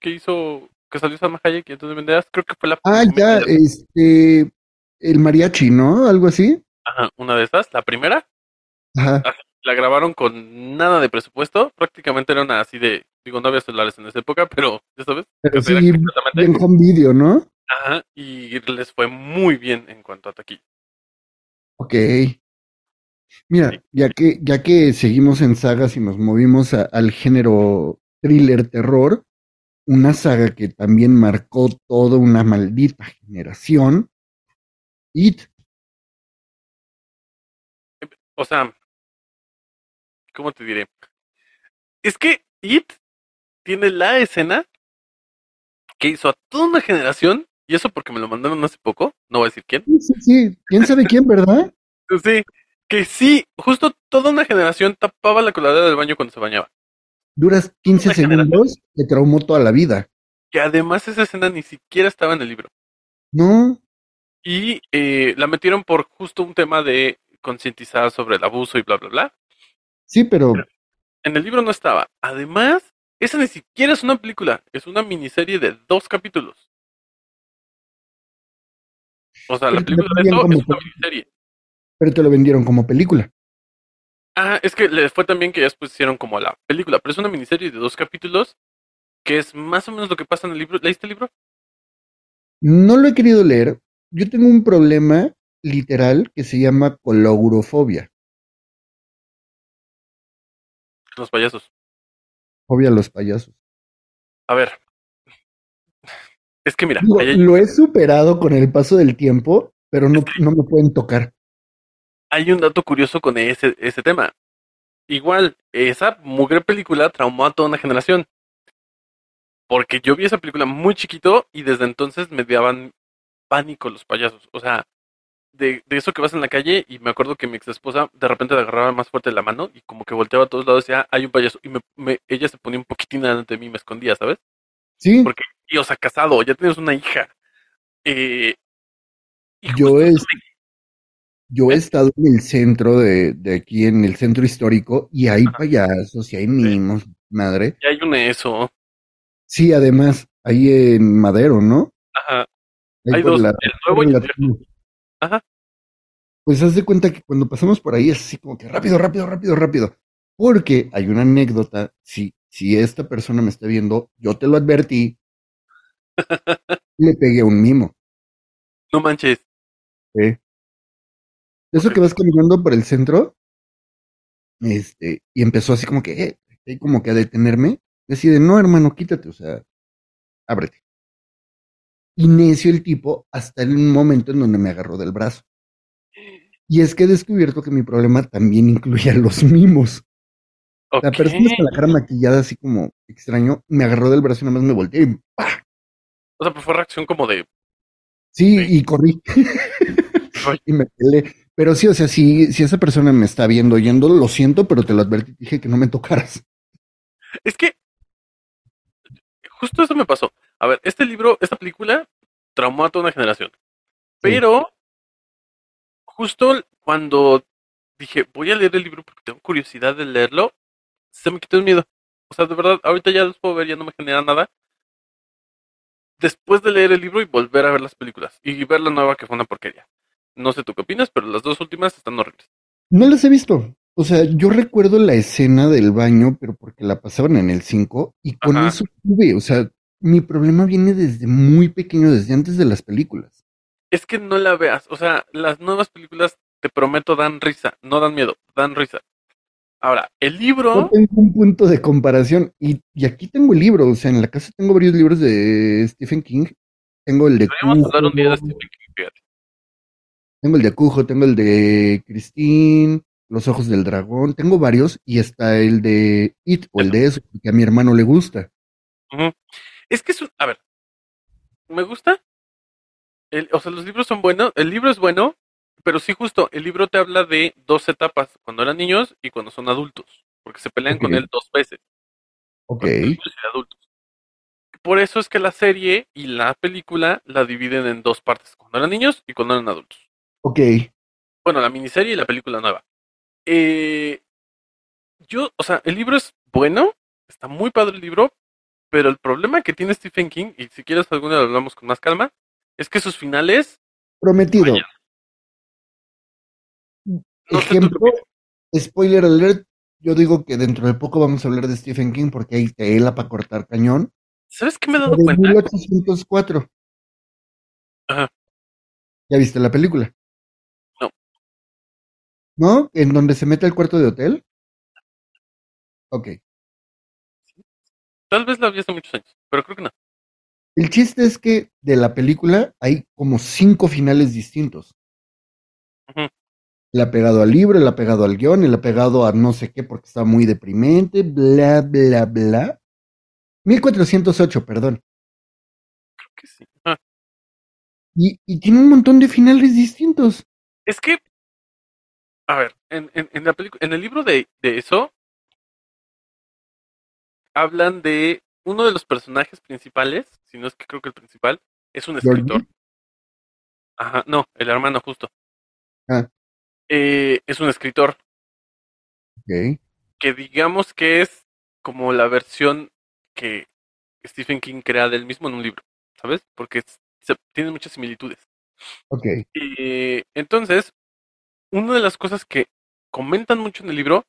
que hizo, que salió Salma Hayek y Antonio Banderas, creo que fue la Ah, ya, este, el mariachi, ¿no? Algo así. Ajá, una de esas, la primera, Ajá. La grabaron con nada de presupuesto, prácticamente era una así de, digo, no había celulares en esa época, pero ya sabes, Pero casera sí, completamente. home video, ¿no? Ajá, y les fue muy bien en cuanto a taquilla. Ok. Mira, ya que, ya que seguimos en sagas y nos movimos a- al género thriller terror, una saga que también marcó toda una maldita generación, It. O sea, ¿cómo te diré? Es que It tiene la escena que hizo a toda una generación, y eso porque me lo mandaron hace poco, no voy a decir quién. Sí, sí, sí. ¿Quién sabe (laughs) quién, verdad? Sí, que sí, justo toda una generación tapaba la coladera del baño cuando se bañaba. Duras 15 Una generación. segundos, te traumó toda la vida. Que además esa escena ni siquiera estaba en el libro. No, Y eh, la metieron por justo un tema de concientizar sobre el abuso y bla, bla, bla. Sí, pero En el libro no estaba. Además, esa ni siquiera es una película, es una miniserie de dos capítulos. O sea, la Pero película de eso es una miniserie. pero te lo vendieron como película. Ah, es que le fue también que ya después hicieron como la película, pero es una miniserie de dos capítulos que es más o menos lo que pasa en el libro. ¿Leíste el libro? No lo he querido leer. Yo tengo un problema literal que se llama colourofobia. Los payasos. Fobia a los payasos. A ver. Es que mira, hay, lo he superado con el paso del tiempo, pero no, no me pueden tocar. hay un dato curioso con ese, ese tema. Igual, esa mugre película traumó a toda una generación. Porque yo vi esa película muy chiquito y desde entonces me daban pánico los payasos. O sea, de, de eso que vas en la calle y me acuerdo que mi ex esposa de repente le agarraba más fuerte la mano y como que volteaba a todos lados y decía, "Ah, hay un payaso. Y me, me- ella se ponía un poquitín delante de mí y me escondía, ¿sabes? Sí, Porque, y, o sea, casado, ya tienes una hija. Eh, y yo es, Yo he estado en el centro de, de aquí, en el centro histórico, y hay payasos y hay mimos, madre. Ya hay un eso. Sí, además, ahí en Madero, ¿no? Ajá. Ahí Hay dos, la- el nuevo y el. Ajá. Pues haz de cuenta que cuando pasamos por ahí es así como que rápido, rápido, rápido, rápido. Porque hay una anécdota, si, si esta persona me está viendo, yo te lo advertí, (laughs) le pegué un mimo. No manches. ¿eh? Eso que vas caminando por el centro, este, y empezó así como que, eh, eh, como que a detenerme, decide, no, hermano, quítate, o sea, ábrete. Y necio el tipo hasta el momento en donde me agarró del brazo. Y es que he descubierto que mi problema también incluye a los mimos. La persona con la cara maquillada así como extraño, me agarró del brazo y nada más me volteé y ¡pah! O sea, pues fue reacción como de. Sí, y corrí. (laughs) y me peleé. Pero sí, o sea, si, si esa persona me está viendo oyendo, lo siento, pero te lo advertí, dije que no me tocaras. Es que. Justo eso me pasó. A ver, este libro, esta película, traumó a toda una generación. Pero. Justo cuando dije, voy a leer el libro porque tengo curiosidad de leerlo, se me quitó el miedo. O sea, de verdad, ahorita ya los puedo ver, ya no me genera nada. Después de leer el libro y volver a ver las películas. Y ver la nueva que fue una porquería. No sé tú qué opinas, pero las dos últimas están horribles. No las he visto. O sea, yo recuerdo la escena del baño, pero porque la pasaban en el 5 y con Ajá. eso tuve, o sea, mi problema viene desde muy pequeño, desde antes de las películas. Es que no la veas. O sea, las nuevas películas, te prometo, dan risa. No dan miedo, dan risa. Ahora, el libro. tengo un punto de comparación y, y aquí tengo el libro, o sea, en la casa tengo varios libros de Stephen King. Tengo el de Podríamos hablar un día de Stephen King, fíjate. tengo el de Cujo, tengo el de Christine, Los Ojos del Dragón, tengo varios y está el de It o el de eso, que a mi hermano le gusta. Es que es un. A ver. Me gusta. El- o sea, los libros son buenos. El libro es bueno. Pero sí, justo. El libro te habla de dos etapas. Cuando eran niños y cuando son adultos. Porque se pelean con él dos veces. Ok, niños y adultos. Por eso es que la serie y la película la dividen en dos partes. Cuando eran niños y cuando eran adultos. ok. Bueno, la miniserie y la película nueva. Eh, yo, o sea, el libro es bueno, está muy padre el libro, pero el problema que tiene Stephen King, y si quieres alguna lo hablamos con más calma, es que sus finales, Prometido. No Ejemplo, spoiler alert, yo digo que dentro de poco vamos a hablar de Stephen King porque hay tela para cortar cañón. ¿sabes qué me he dado de cuenta? 1804. Ajá. ¿Ya viste la película? No. ¿No? ¿En donde se mete al cuarto de hotel? Ok. Tal vez la vi hace muchos años, pero creo que no. El chiste es que de la película hay como cinco finales distintos. Ujú. El ha pegado al libro, el ha pegado al guion, el ha pegado a no sé qué porque está muy deprimente, bla, bla, bla. 1408, perdón. Creo que sí. Ah, Y, y tiene un montón de finales distintos. Es que, a ver, en, en, en la película, en el libro de, de eso, hablan de uno de los personajes principales, si no es que creo que el principal, es un escritor. Ajá, no, el hermano justo. Ah. Eh, es un escritor Ok. que digamos que es como la versión que Stephen King crea del mismo en un libro, ¿sabes? Porque es- se, tiene muchas similitudes. Ok. Eh, entonces, una de las cosas que comentan mucho en el libro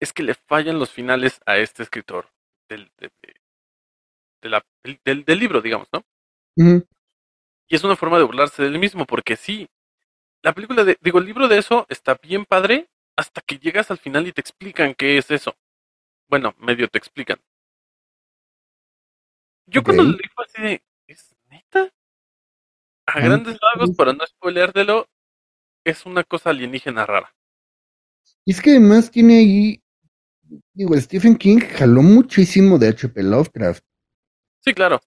es que le fallan los finales a este escritor del, de, de- de la, del, del libro, digamos, ¿no? Y es una forma de burlarse del mismo, porque sí, la película de, digo, el libro de eso está bien padre hasta que llegas al final y te explican qué es eso. Bueno, medio te explican. Yo cuando lo leí fue así de, ¿es neta? A grandes rasgos, para no spoileártelo, es una cosa alienígena rara. Y es que además tiene ahí, digo, Stephen King jaló muchísimo de H.P. Lovecraft. Sí, claro.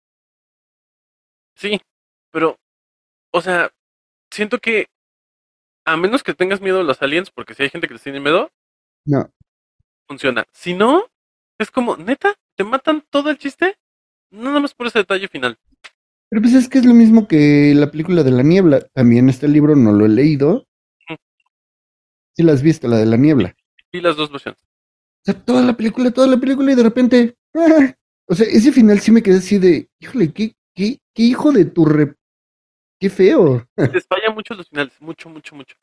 Sí, pero, o sea, siento que a menos que tengas miedo a los aliens, porque si hay gente que les tiene miedo, No, funciona. Si no, es como, neta, te matan todo el chiste, nada más por ese detalle final. pero pues es que es lo mismo que la película de la niebla. También este libro no lo he leído, Sí la has visto, la de la niebla. Vi las dos versiones. O sea, toda la película, toda la película y de repente... ¡ah! O sea, ese final sí me quedé así de... Híjole, qué, qué, qué hijo de tu re... Qué feo. Les falla mucho los finales, mucho, mucho, mucho.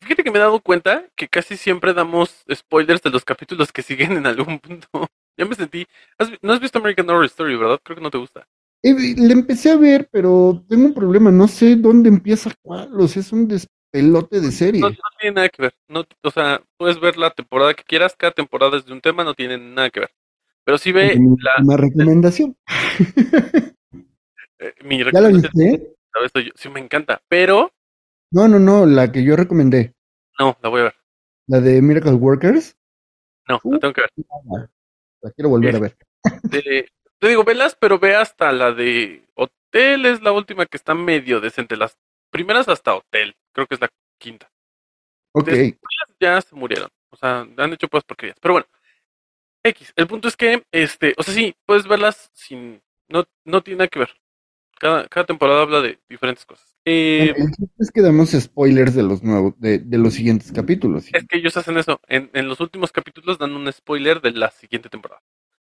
Fíjate que me he dado cuenta que casi siempre damos spoilers de los capítulos que siguen en algún punto. (laughs) Ya me sentí. ¿has vi- no has visto American Horror Story, ¿verdad? Creo que no te gusta. Eh, le empecé a ver, pero tengo un problema. No sé dónde empieza cuál. O sea, es un despelote de serie. No, no tiene nada que ver. No, o sea, puedes ver la temporada que quieras. Cada temporada es de un tema, no tiene nada que ver. Pero sí ve la, Una recomendación. (laughs) eh, mi ¿Ya la recomendación. viste? Sí, me encanta. Pero No, no, no, la que yo recomendé. no, la voy a ver. La de Miracle Workers. No, la tengo que ver. La quiero volver a ver. (laughs) De- te digo, velas, pero ve hasta la de Hotel, es la última que está medio decente. Las primeras hasta Hotel, creo que es la quinta. Ok. Después ya se murieron. O sea, han hecho pues porquerías. Pero bueno, X. El punto es que, este, o sea, sí, puedes verlas sin. No, no tiene nada que ver. Cada, cada temporada habla de diferentes cosas. Eh, es que damos spoilers de los nuevos, de, de los siguientes capítulos. es que ellos hacen eso. En, en los últimos capítulos dan un spoiler de la siguiente temporada.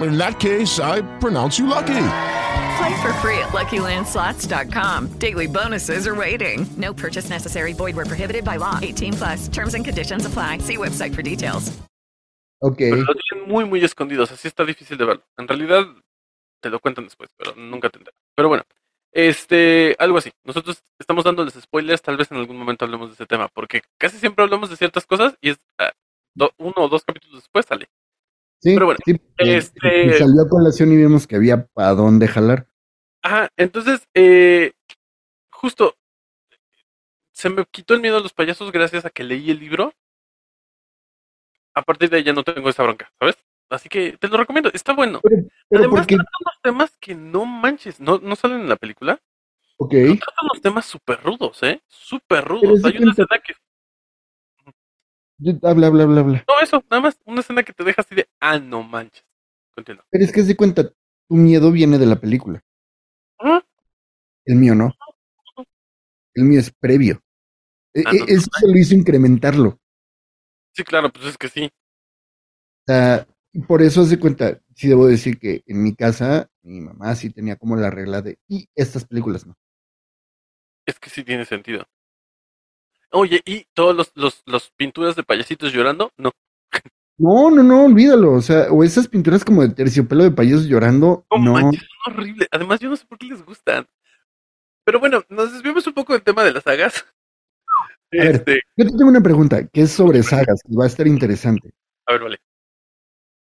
In that case, I pronounce you lucky. Play for free at LuckyLandSlots.com. Daily bonuses are waiting. No purchase necessary. Void where prohibited by law. 18 plus. Terms and conditions apply. See website for details. Ok. Pero lo tienen muy, muy escondidos. Así está difícil de verlo. En realidad, te lo cuentan después, pero nunca te enteras. Pero bueno, este, algo así. Nosotros estamos dándoles spoilers. Tal vez en algún momento hablemos de ese tema, porque casi siempre hablamos de ciertas cosas y es do- uno o dos capítulos después sale. Sí, pero bueno, sí, este- salió a colación y vimos que había para dónde jalar. Ajá, entonces, eh, justo, se me quitó el miedo a los payasos gracias a que leí el libro. A partir de ahí ya no tengo esa bronca, ¿sabes? Así que te lo recomiendo, está bueno. Pero Además, porque, tratan unos temas que no manches, no, no salen en la película. ok, Tratan unos temas súper rudos, ¿eh? Súper Pero rudos. Hay una escena que. Habla, habla, habla, habla. No, eso, nada más, una escena que te deja así de. Ah, no manches. Continúa. Pero es que se cuenta, tu miedo viene de la película. El mío no. El mío es previo. E- Ah, e- no, eso se lo hizo incrementarlo. Sí, claro, pues es que sí. O sea, por eso se cuenta, sí debo decir que en mi casa, mi mamá sí tenía como la regla de, y estas películas no. Es que sí tiene sentido. Oye, ¿y todos los, los, los pinturas de payasitos llorando? No. No, no, no, olvídalo. O sea, o esas pinturas como de terciopelo de payasos llorando, No, no. manches, son horribles. Además, yo no sé por qué les gustan. Pero bueno, nos desviamos un poco del tema de las sagas. (laughs) A ver, Este, yo te tengo una pregunta, que es sobre sagas, que va a estar interesante. a ver, vale.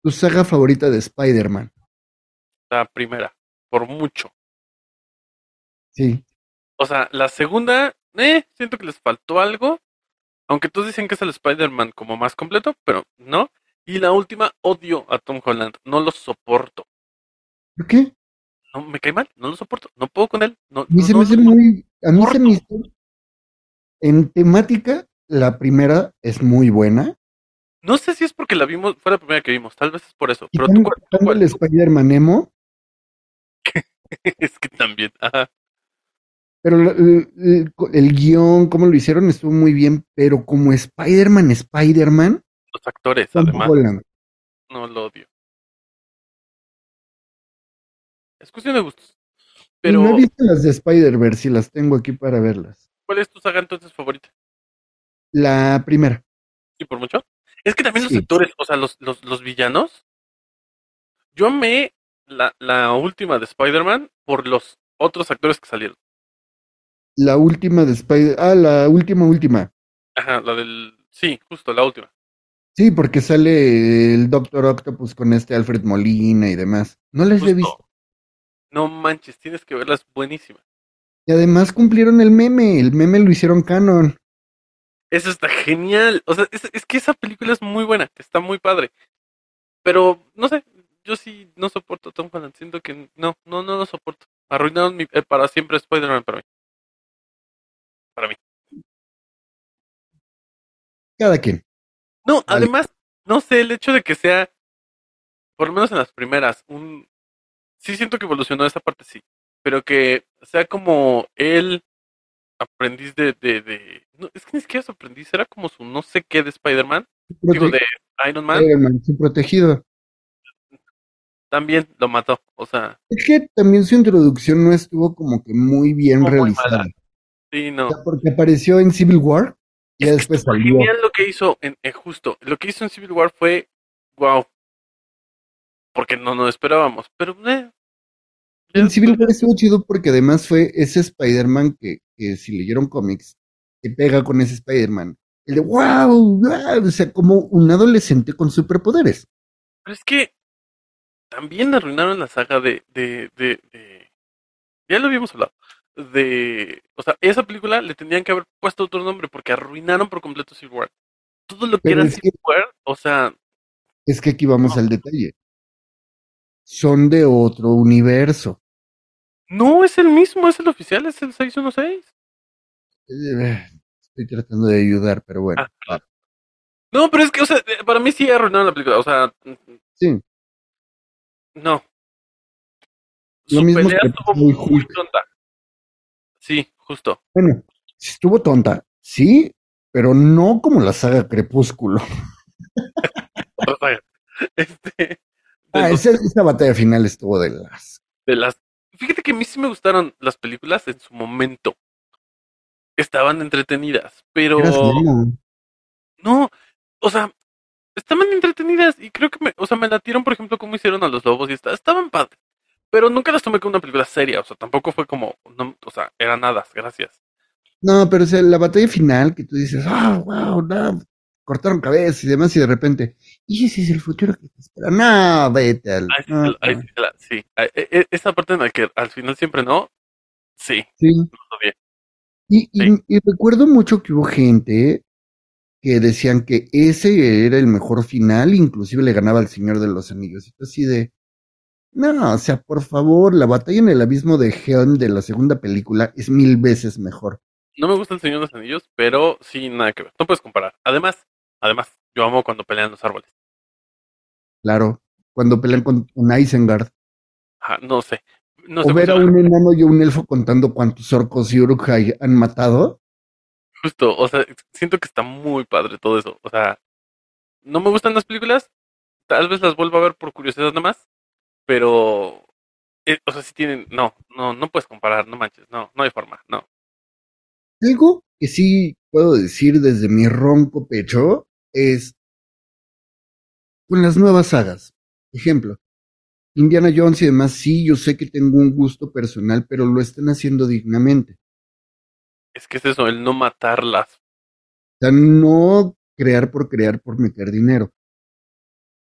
Tu saga favorita de Spider-Man. La primera, por mucho. Sí. O sea, la segunda, eh, siento que les faltó algo. Aunque todos dicen que es el Spider-Man como más completo, pero no. Y la última, odio a Tom Holland. No lo soporto. ¿Por qué? No, me cae mal, no lo soporto. No puedo con él. No, A mí no, se me hace muy. A mí se me hizo. En temática, la primera es muy buena. No sé si es porque la vimos, fue la primera que vimos, tal vez es por eso. Y el Spider-Man emo, (laughs) es que también. Ajá. Pero el, el- el guion, cómo lo hicieron, estuvo muy bien. Pero como Spider-Man, Spider-Man, Los actores, además. Holland. No lo odio. Es cuestión de gustos. Pero, No he visto las de Spider-Verse y las tengo aquí para verlas. ¿cuál es tu saga entonces favorita? La primera. ¿Y por mucho? Es que también los actores, o sea, los, los, los villanos. Yo amé la, la última de Spider-Man por los otros actores que salieron. La última de Spider. Ah, la última, última. Ajá, la del. Sí, justo, la última. Sí, porque sale el Doctor Octopus con este Alfred Molina y demás. No las he visto. No manches, tienes que verlas buenísima. Y además cumplieron el meme. El meme lo hicieron canon. Eso está genial. O sea, es, es que esa película es muy buena, está muy padre. Pero, no sé, yo sí no soporto a Tom Holland. Siento que no, no, no lo soporto. Arruinaron mi, eh, para siempre Spider-Man. Para mí. Cada quien. No, Vale. además, no sé, el hecho de que sea, por lo menos en las primeras, un... Sí siento que evolucionó esa parte, sí, pero que sea como el aprendiz de... de, de- No, es que ni siquiera es aprendiz, era como su no sé qué de Spider-Man, digo, Prote- de Iron Man, Iron Man, su protegido. también lo mató, o sea, Es que también su introducción no estuvo como que muy bien muy realizada. sí, no. O sea, porque apareció en Civil War y ya después salió. genial lo que hizo en, en justo, lo que hizo en Civil War fue, wow, porque no nos esperábamos, pero eh, En Civil War estuvo chido porque además fue ese Spider-Man que, que si leyeron cómics, que pega con ese Spider-Man. El de wow, wow, o sea, como un adolescente con superpoderes. Pero es que también arruinaron la saga de, de, de, de- ya lo habíamos hablado, de, o sea, esa película le tenían que haber puesto otro nombre porque arruinaron por completo Civil War. Todo lo que Pero era que- Civil War, o sea, Es que aquí vamos al detalle. Son de otro universo. no es el mismo, es el oficial, es el 616. Eh, Estoy tratando de ayudar, pero bueno. Ah. No, pero es que, o sea, eh, para mí sí arruinaron la película, o sea, Sí, no. Lo Su mismo pelea que estuvo muy Hulk. tonta. Sí, justo. bueno, estuvo tonta, sí, pero no como la saga Crepúsculo. (laughs) O sea, este, Ah, los- esa, esa batalla final estuvo de las. de las fíjate que a mí sí me gustaron las películas en su momento estaban entretenidas pero no o sea estaban entretenidas y creo que me o sea me latieron por ejemplo cómo hicieron a los lobos y esta- estaban padres pero nunca las tomé como una película seria o sea tampoco fue como no, o sea eran hadas gracias No, pero o sea, la batalla final que tú dices, ah, wow, no, cortaron cabezas y demás, y de repente, y ese es el futuro que te espera. No, vete al. Ahí sí, no, ahí la- sí. Ahí- e- e- esa parte en la que al final siempre no sí sí. Y, y- recuerdo mucho que hubo gente que decían que ese era el mejor final, inclusive le ganaba al Señor de los Anillos. Y así de, no, o sea, por favor, la batalla en el abismo de Helm de la segunda película es mil veces mejor. No me gusta el Señor de los Anillos, pero sí, nada que ver. No puedes comparar. Además, además, yo amo cuando pelean los árboles. Claro, cuando pelean con, con Isengard. Ajá, no sé. No sé o ver a un enano y a un elfo contando cuántos orcos y Uruk-hai han matado. Justo, o sea, siento que está muy padre todo eso. O sea, no me gustan las películas. Tal vez las vuelva a ver por curiosidad nada más. Pero, eh, o sea, si tienen. No, no, no puedes comparar, no manches. No, no hay forma, no. Algo que sí puedo decir desde mi ronco pecho es con las nuevas sagas. Ejemplo, Indiana Jones y demás, sí, yo sé que tengo un gusto personal, pero lo están haciendo dignamente. Es que es eso, el no matarlas. O sea, no crear por crear por meter dinero.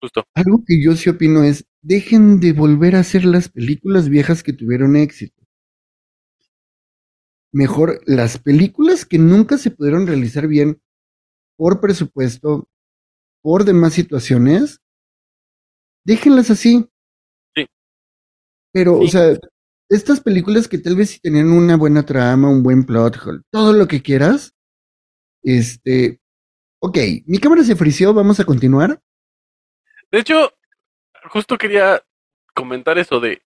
Justo. Algo que yo sí opino es, dejen de volver a hacer las películas viejas que tuvieron éxito. Mejor las películas que nunca se pudieron realizar bien por presupuesto, por demás situaciones, déjenlas así. Sí. Pero, o sea, estas películas que tal vez sí tenían una buena trama, un buen plot, todo lo que quieras, este, ok, mi cámara se frició, vamos a continuar. De hecho, justo quería comentar eso de.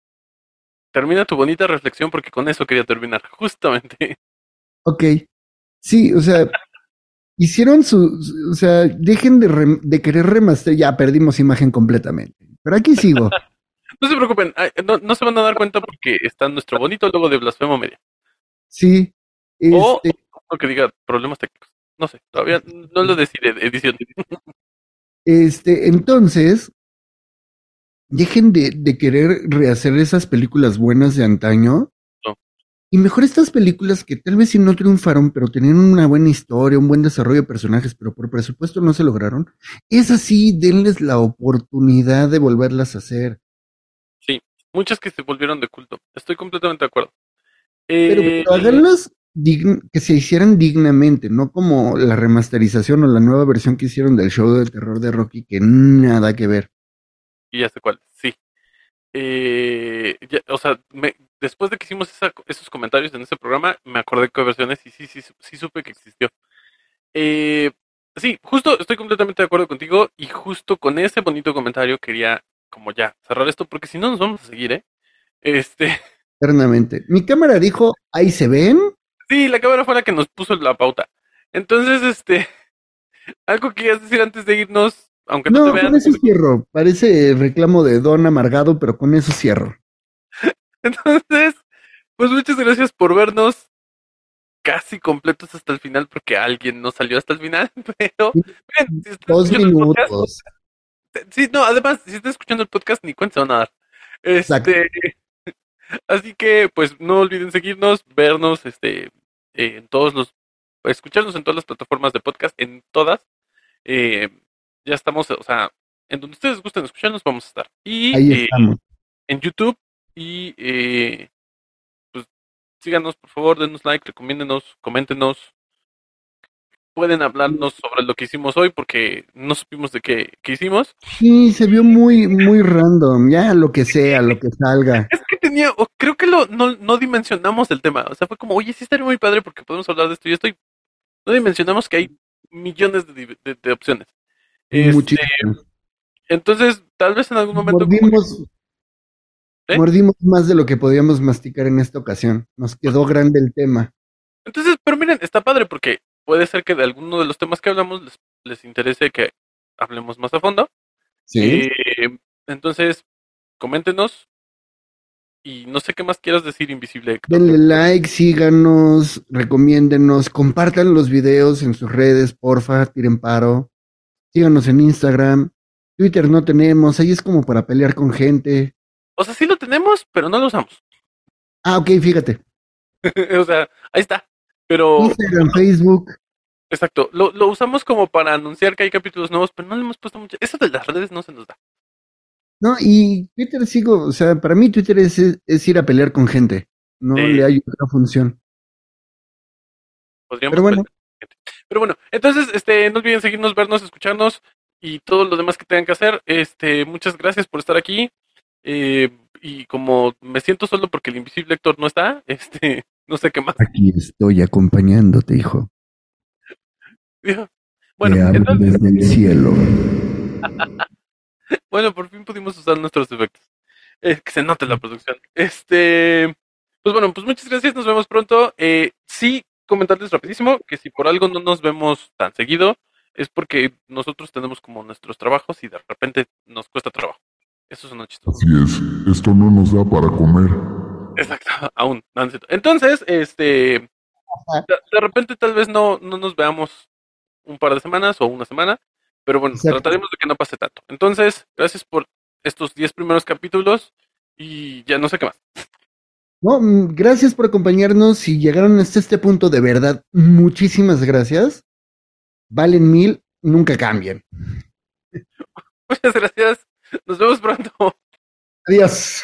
Termina tu bonita reflexión porque con eso quería terminar, (laughs) justamente. Ok. Sí, o sea, hicieron su, o sea, dejen de, rem- de querer remaster, ya perdimos imagen completamente. Pero aquí sigo. (laughs) No se preocupen, no se van a dar cuenta porque está nuestro bonito logo de Blasfemo Media. Sí. O Este, o que diga problemas técnicos. No sé, todavía no lo decide edición. (laughs) este, entonces, dejen de, de querer rehacer esas películas buenas de antaño. No. Y mejor estas películas que tal vez sí no triunfaron, pero tenían una buena historia, un buen desarrollo de personajes, pero por presupuesto no se lograron. Esas sí, denles la oportunidad de volverlas a hacer. Sí, muchas que se volvieron de culto. Estoy completamente de acuerdo. Pero, Eh, pero háganlas dign- que se hicieran dignamente, no como la remasterización o la nueva versión que hicieron del show de terror de Rocky, que nada que ver. Y ya sé cuál, sí. Eh, ya, o sea, me- después de que hicimos esa- esos comentarios en ese programa, me acordé que versiones y sí, sí, sí supe que existió. Eh, sí, justo estoy completamente de acuerdo contigo y justo con ese bonito comentario quería como ya cerrar esto porque si no nos vamos a seguir, ¿eh? Este, Eternamente. Mi cámara dijo, ahí se ven. Sí, la cámara fue la que nos puso la pauta. Entonces, este, (laughs) algo que quieras decir antes de irnos, aunque no, No, te vean. con eso cierro. Parece reclamo de Don Amargado, pero con eso cierro. (laughs) Entonces, pues muchas gracias por vernos casi completos hasta el final porque alguien no salió hasta el final, (laughs) pero miren, si estás Dos podcast, minutos. Sí, no, además, si estás escuchando el podcast, ni cuenta van a dar. Este, así que, pues, no olviden seguirnos, vernos, este, eh, en todos los, escucharnos en todas las plataformas de podcast, en todas. Eh, ya estamos, o sea, en donde ustedes gusten escucharnos, vamos a estar. Y Ahí eh, estamos. en YouTube y, eh, pues, síganos, por favor, denos like, recomiéndenos, coméntenos. Pueden hablarnos sobre lo que hicimos hoy porque no supimos de qué, qué hicimos. Sí, se vio muy, muy random. Ya lo que sea, lo que salga. (laughs) Es tenía, o creo que lo, no, no dimensionamos el tema. O sea, fue como, oye, sí estaría muy padre porque podemos hablar de esto y esto. Y no dimensionamos que hay millones de, di- de- de opciones. Este, entonces, tal vez en algún momento. Mordimos, ¿Eh? mordimos más de lo que podíamos masticar en esta ocasión. Nos quedó grande el tema. Entonces, pero miren, está padre porque puede ser que de alguno de los temas que hablamos les, les interese que hablemos más a fondo. Sí. Eh, entonces, coméntenos. Y no sé qué más quieras decir, Invisible. Denle like, síganos, recomiéndenos, compartan los videos en sus redes, porfa, tiren paro. Síganos en Instagram. Twitter no tenemos, ahí es como para pelear con gente. O sea, sí lo tenemos, pero no lo usamos. (laughs) Ah, ok, fíjate. o sea, ahí está. Pero, Instagram, Facebook. exacto, lo, lo usamos como para anunciar que hay capítulos nuevos, pero no le hemos puesto mucho. Eso de las redes no se nos da. No, y Twitter sigo, o sea, para mí Twitter es, es ir a pelear con gente. No Sí. le hay otra función. Podríamos Pero bueno. Pero bueno, entonces, este, no olviden seguirnos, vernos, escucharnos y todo lo demás que tengan que hacer. Este, muchas gracias por estar aquí. Eh, y como me siento solo porque el invisible Héctor no está, (laughs) este, no sé qué más. Aquí estoy acompañándote, hijo. (laughs) Bueno, Te hablo entonces, desde el cielo. (laughs) bueno, por fin pudimos usar nuestros efectos. Eh, que se note la producción. Este, pues bueno, pues muchas gracias, nos vemos pronto. Eh, sí, comentarles rapidísimo que si por algo no nos vemos tan seguido, es porque nosotros tenemos como nuestros trabajos y de repente nos cuesta trabajo. Eso es una chistoso. Así es, esto no nos da para comer. Exacto, (laughs) aún. Entonces, este, de, de repente tal vez no, no nos veamos un par de semanas o una semana, pero bueno, Exacto. trataremos de que no pase tanto. Entonces, gracias por estos 10 primeros capítulos y ya no sé qué más. No, mm, gracias por acompañarnos. Si llegaron hasta este punto, de verdad, muchísimas gracias. Valen mil, nunca cambien. (laughs) Muchas gracias. Nos vemos pronto. Adiós.